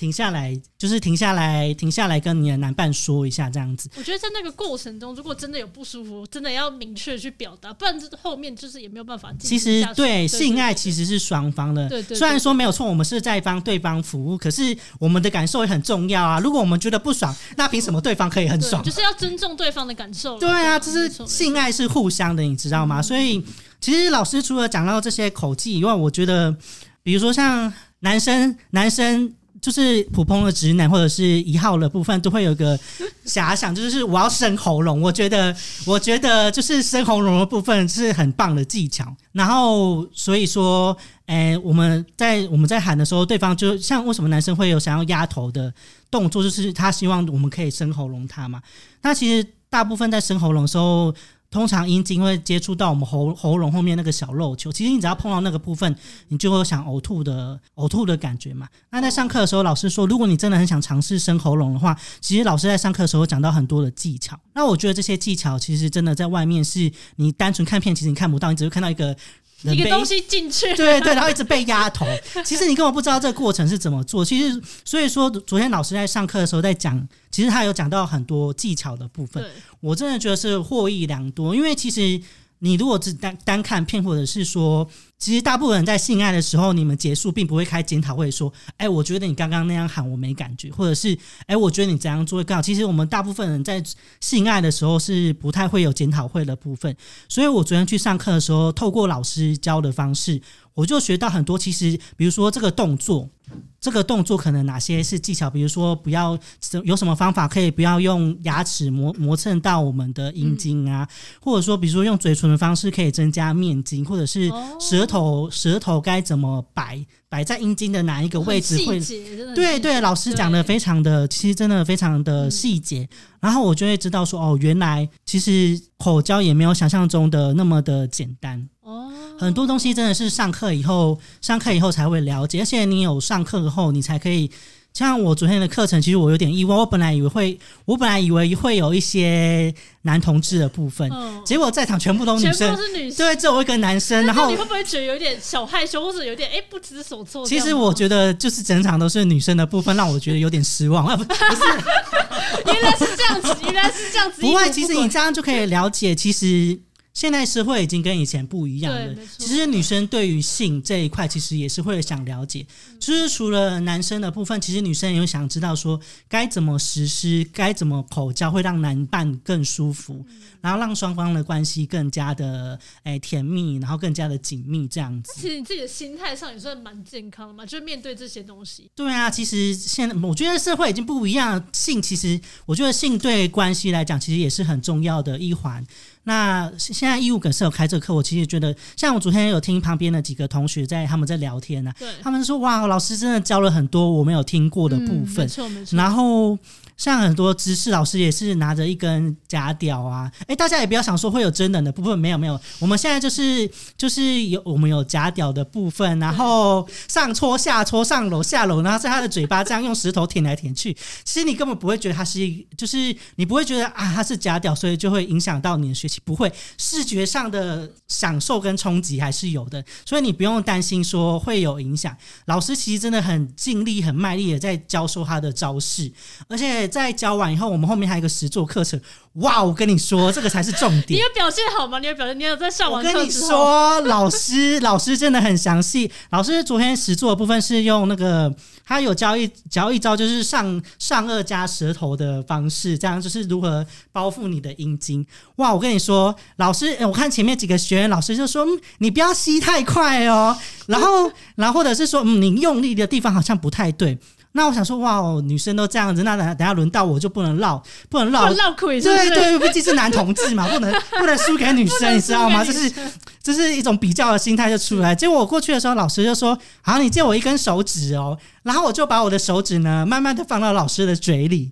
停下来，就是停下来，停下来，跟你的男伴说一下这样子。我觉得在那个过程中，如果真的有不舒服，真的要明确去表达，不然这后面就是也没有办法。其实对，对性爱其实是双方的，对对，对。虽然说没有错，我们是在帮对方服务，可是我们的感受也很重要啊。如果我们觉得不爽，那凭什么对方可以很爽？就是要尊重对方的感受。对啊，就是性爱是互相的，你知道吗？所以其实老师除了讲到这些口技以外，我觉得，比如说像男生，男生。就是普通的直男或者是一号的部分都会有个遐想，就是我要生喉咙。我觉得，我觉得就是生喉咙的部分是很棒的技巧。然后所以说，哎，我们在我们在喊的时候，对方就像为什么男生会有想要压头的动作，就是他希望我们可以生喉咙他嘛。那其实大部分在生喉咙的时候。通常阴茎会接触到我们喉喉咙后面那个小肉球，其实你只要碰到那个部分，你就会想呕吐的呕吐的感觉嘛。那在上课的时候，老师说，如果你真的很想尝试生喉咙的话，其实老师在上课的时候讲到很多的技巧。那我觉得这些技巧其实真的在外面是你单纯看片，其实你看不到，你只会看到一个。一个东西进去，对对，然后一直被压头。(laughs) 其实你根本不知道这个过程是怎么做。其实，所以说昨天老师在上课的时候在讲，其实他有讲到很多技巧的部分。我真的觉得是获益良多，因为其实。你如果只单单看片，或者是说，其实大部分人在性爱的时候，你们结束并不会开检讨会，说，哎，我觉得你刚刚那样喊我没感觉，或者是，哎，我觉得你怎样做会更好。其实我们大部分人在性爱的时候是不太会有检讨会的部分，所以我昨天去上课的时候，透过老师教的方式，我就学到很多。其实，比如说这个动作。这个动作可能哪些是技巧？比如说，不要有什么方法可以不要用牙齿磨磨蹭到我们的阴茎啊，或者说，比如说用嘴唇的方式可以增加面筋，或者是舌头舌头该怎么摆摆在阴茎的哪一个位置会？对对，老师讲的非常的，其实真的非常的细节，然后我就会知道说，哦，原来其实口交也没有想象中的那么的简单。很多东西真的是上课以后，上课以后才会了解，而且你有上课后，你才可以。像我昨天的课程，其实我有点意外，我本来以为会，我本来以为会有一些男同志的部分，嗯、结果在场全部都女生，全部都是女生，对，只有一个男生。然后你会不会觉得有点小害羞，或者有点哎、欸、不知所措？其实我觉得就是整场都是女生的部分，让我觉得有点失望。啊不是，(laughs) 原来是这样子，原来是这样子。(laughs) 不会，其实你这样就可以了解，其实。现在社会已经跟以前不一样了。其实女生对于性这一块，其实也是会想了解。就是除了男生的部分，其实女生也有想知道说该怎么实施，该怎么口交会让男伴更舒服，然后让双方的关系更加的诶甜蜜，然后更加的紧密这样子。其实你自己的心态上也算蛮健康的嘛，就是面对这些东西。对啊，其实现在我觉得社会已经不一样，性其实我觉得性对关系来讲，其实也是很重要的一环。那现在义务梗是有开这个课，我其实觉得，像我昨天有听旁边的几个同学在他们在聊天呢、啊，他们说哇，老师真的教了很多我没有听过的部分，嗯、没错没错，然后。像很多知识老师也是拿着一根假屌啊，诶、欸，大家也不要想说会有真人的部分，没有没有，我们现在就是就是有我们有假屌的部分，然后上搓下搓上楼下楼，然后在他的嘴巴这样用石头舔来舔去，其实你根本不会觉得他是，就是你不会觉得啊他是假屌，所以就会影响到你的学习，不会，视觉上的享受跟冲击还是有的，所以你不用担心说会有影响。老师其实真的很尽力、很卖力的在教授他的招式，而且。在教完以后，我们后面还有一个实作课程。哇，我跟你说，这个才是重点。你有表现好吗？你有表现？你有在上完课？我跟你说，老师，老师真的很详细。老师昨天实作的部分是用那个，他有教一教一招，就是上上颚加舌头的方式，这样就是如何包覆你的阴茎。哇，我跟你说，老师，我看前面几个学员，老师就说，嗯，你不要吸太快哦。然后，然后或者是说，嗯，你用力的地方好像不太对。那我想说，哇哦，女生都这样子，那等下等下轮到我就不能绕，不能绕，绕亏，对对，毕竟是男同志嘛，不能不能输给女生，你知道吗？这是这是一种比较的心态就出来。结果我过去的时候，老师就说：“好，你借我一根手指哦。”然后我就把我的手指呢，慢慢的放到老师的嘴里。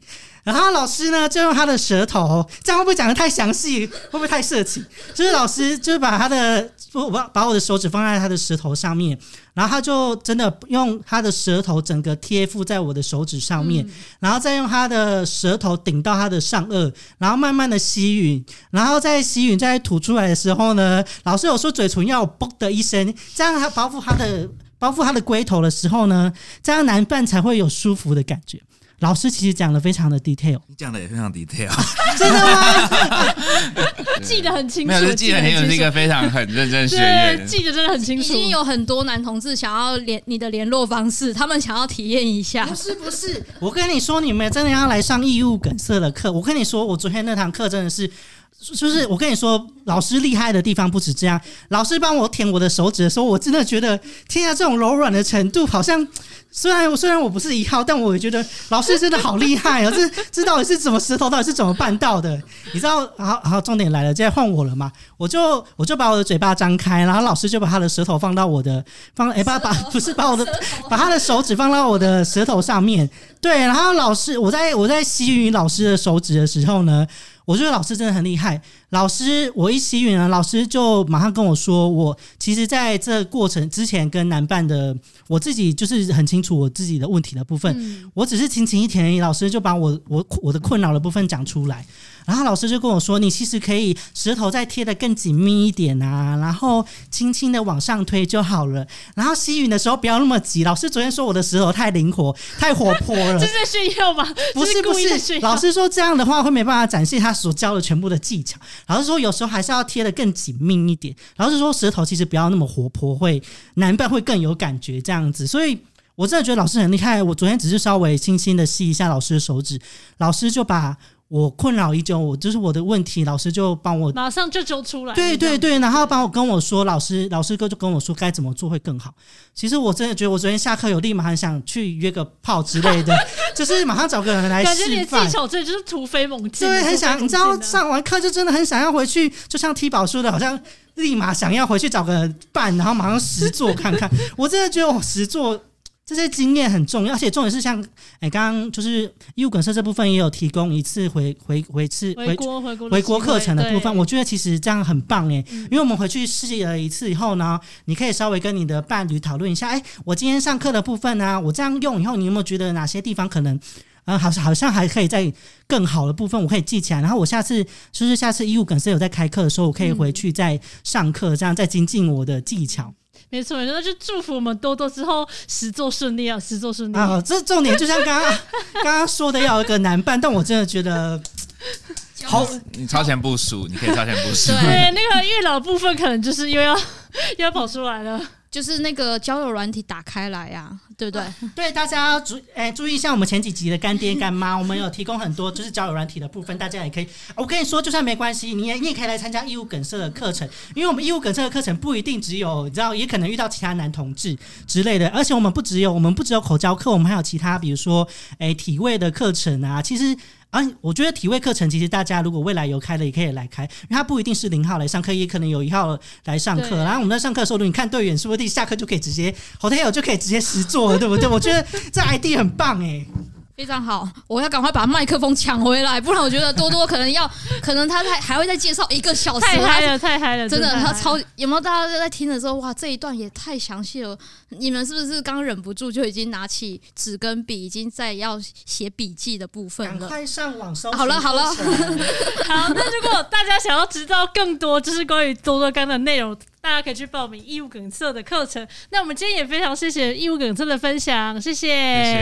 然后老师呢，就用他的舌头，这样会不会讲的太详细？会不会太色情？就是老师就是把他的，我把把我的手指放在他的舌头上面，然后他就真的用他的舌头整个贴附在我的手指上面，嗯、然后再用他的舌头顶到他的上颚，然后慢慢的吸吮，然后再吸吮，再吐出来的时候呢，老师有说嘴唇要嘣的一声，这样他包覆他的包覆他的龟头的时候呢，这样男伴才会有舒服的感觉。老师其实讲的非常的 detail，你讲的也非常 detail，(laughs) (laughs) 真的吗？记得很清楚，没有，记得很清楚，是一个非常很认真学员，记得真的很清楚。已经有很多男同志想要联你的联络方式，他们想要体验一下。不是不是，我跟你说，你们真的要来上义务梗塞的课。我跟你说，我昨天那堂课真的是，就是我跟你说，老师厉害的地方不止这样。老师帮我舔我的手指的时候，我真的觉得，天啊，这种柔软的程度好像。虽然我虽然我不是一号，但我也觉得老师真的好厉害哦！(laughs) 这这到底是怎么舌头到底是怎么办到的？你知道？好好，重点来了，现在换我了嘛？我就我就把我的嘴巴张开，然后老师就把他的舌头放到我的放，哎，把把不是把我的 (laughs) 把他的手指放到我的舌头上面。对，然后老师我在我在吸吮老师的手指的时候呢，我觉得老师真的很厉害。老师，我一吸吮了，老师就马上跟我说，我其实在这过程之前跟男伴的，我自己就是很清楚我自己的问题的部分，嗯、我只是轻轻一舔而已，老师就把我我我的困扰的部分讲出来。然后老师就跟我说：“你其实可以舌头再贴的更紧密一点啊，然后轻轻的往上推就好了。然后吸吮的时候不要那么急。老师昨天说我的舌头太灵活、(laughs) 太活泼了，这是炫耀吗？不是不是，老师说这样的话会没办法展现他所教的全部的技巧。老师说有时候还是要贴的更紧密一点。老师说舌头其实不要那么活泼，会难办会更有感觉这样子。所以我真的觉得老师很厉害。我昨天只是稍微轻轻的吸一下老师的手指，老师就把。我困扰已久，我就是我的问题，老师就帮我马上就揪出来。对对对，然后帮我跟我说，老师老师哥就跟我说该怎么做会更好。其实我真的觉得，我昨天下课有立马很想去约个炮之类的，(laughs) 就是马上找个人来示范。感觉你的技巧真的就是突飞猛进，对，很想，你知道上完课就真的很想要回去，就像踢宝说的，好像立马想要回去找个伴，然后马上实做看看。我真的觉得我实做。这些经验很重要，而且重点是像哎，刚刚就是医务梗塞这部分也有提供一次回回回次回国回国回国课程的部分，我觉得其实这样很棒哎，因为我们回去试了一次以后呢，你可以稍微跟你的伴侣讨论一下，哎，我今天上课的部分呢、啊，我这样用以后，你有没有觉得哪些地方可能嗯，好像好像还可以再更好的部分，我可以记起来，然后我下次就是下次医务梗塞有在开课的时候，我可以回去再上课，这样再精进我的技巧。没错，那就祝福我们多多之后实作顺利啊，实作顺利啊！这重点就像刚刚 (laughs) 刚刚说的，要有一个男伴，但我真的觉得 (laughs) 好，(laughs) 你超前部署，你可以超前部署。对，那个月老部分可能就是又要又要跑出来了。就是那个交友软体打开来呀、啊，对不对？(laughs) 对，大家要注哎、欸、注意一下，我们前几集的干爹干妈，(laughs) 我们有提供很多就是交友软体的部分，大家也可以。我跟你说，就算没关系，你也你也可以来参加义务梗塞的课程，因为我们义务梗塞的课程不一定只有，你知道，也可能遇到其他男同志之类的，而且我们不只有我们不只有口交课，我们还有其他，比如说哎、欸、体位的课程啊，其实。啊，我觉得体位课程其实大家如果未来有开的，也可以来开，因为它不一定是零号来上课，也可能有一号来上课。然后我们在上课的时候，你看队员是不定下课就可以直接，hotel 就可以直接实对不对？我觉得这 ID 很棒哎。非常好，我要赶快把麦克风抢回来，不然我觉得多多可能要，(laughs) 可能他还还会再介绍一个小时。太嗨了，太嗨了，真的，他超有没有？大家在听的时候，哇，这一段也太详细了。你们是不是刚忍不住就已经拿起纸跟笔，已经在要写笔记的部分了？赶快上网搜。好了好了，(laughs) 好。那如果大家想要知道更多，就是关于多多刚的内容。大家可以去报名义务梗塞的课程。那我们今天也非常谢谢义务梗塞的分享，谢谢，谢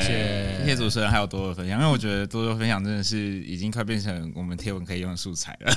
谢，谢谢。主持人还有多多分享，因为我觉得多多分享真的是已经快变成我们贴文可以用的素材了，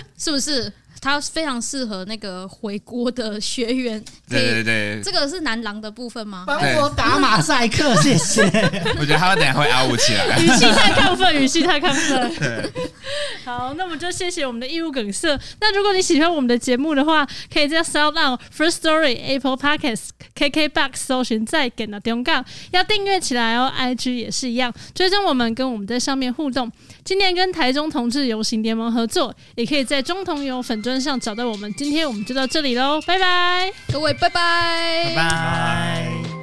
(laughs) 是不是？它非常适合那个回国的学员。(laughs) 对对对，这个是男郎的部分吗？帮我打马赛克，谢谢。(laughs) 我觉得他们等下会凹起来，语气太亢奋，语气太亢奋。(laughs) 好，那我们就谢谢我们的义务梗色。那如果你喜欢我们的节目的话，可以在 SoundOn First Story、Apple Podcasts、KKBox 搜寻再给那中港，要订阅起来哦。IG 也是一样，追踪我们，跟我们在上面互动。今年跟台中同志游行联盟合作，也可以在中同游粉专上找到我们。今天我们就到这里喽，拜拜，各位拜拜，拜拜。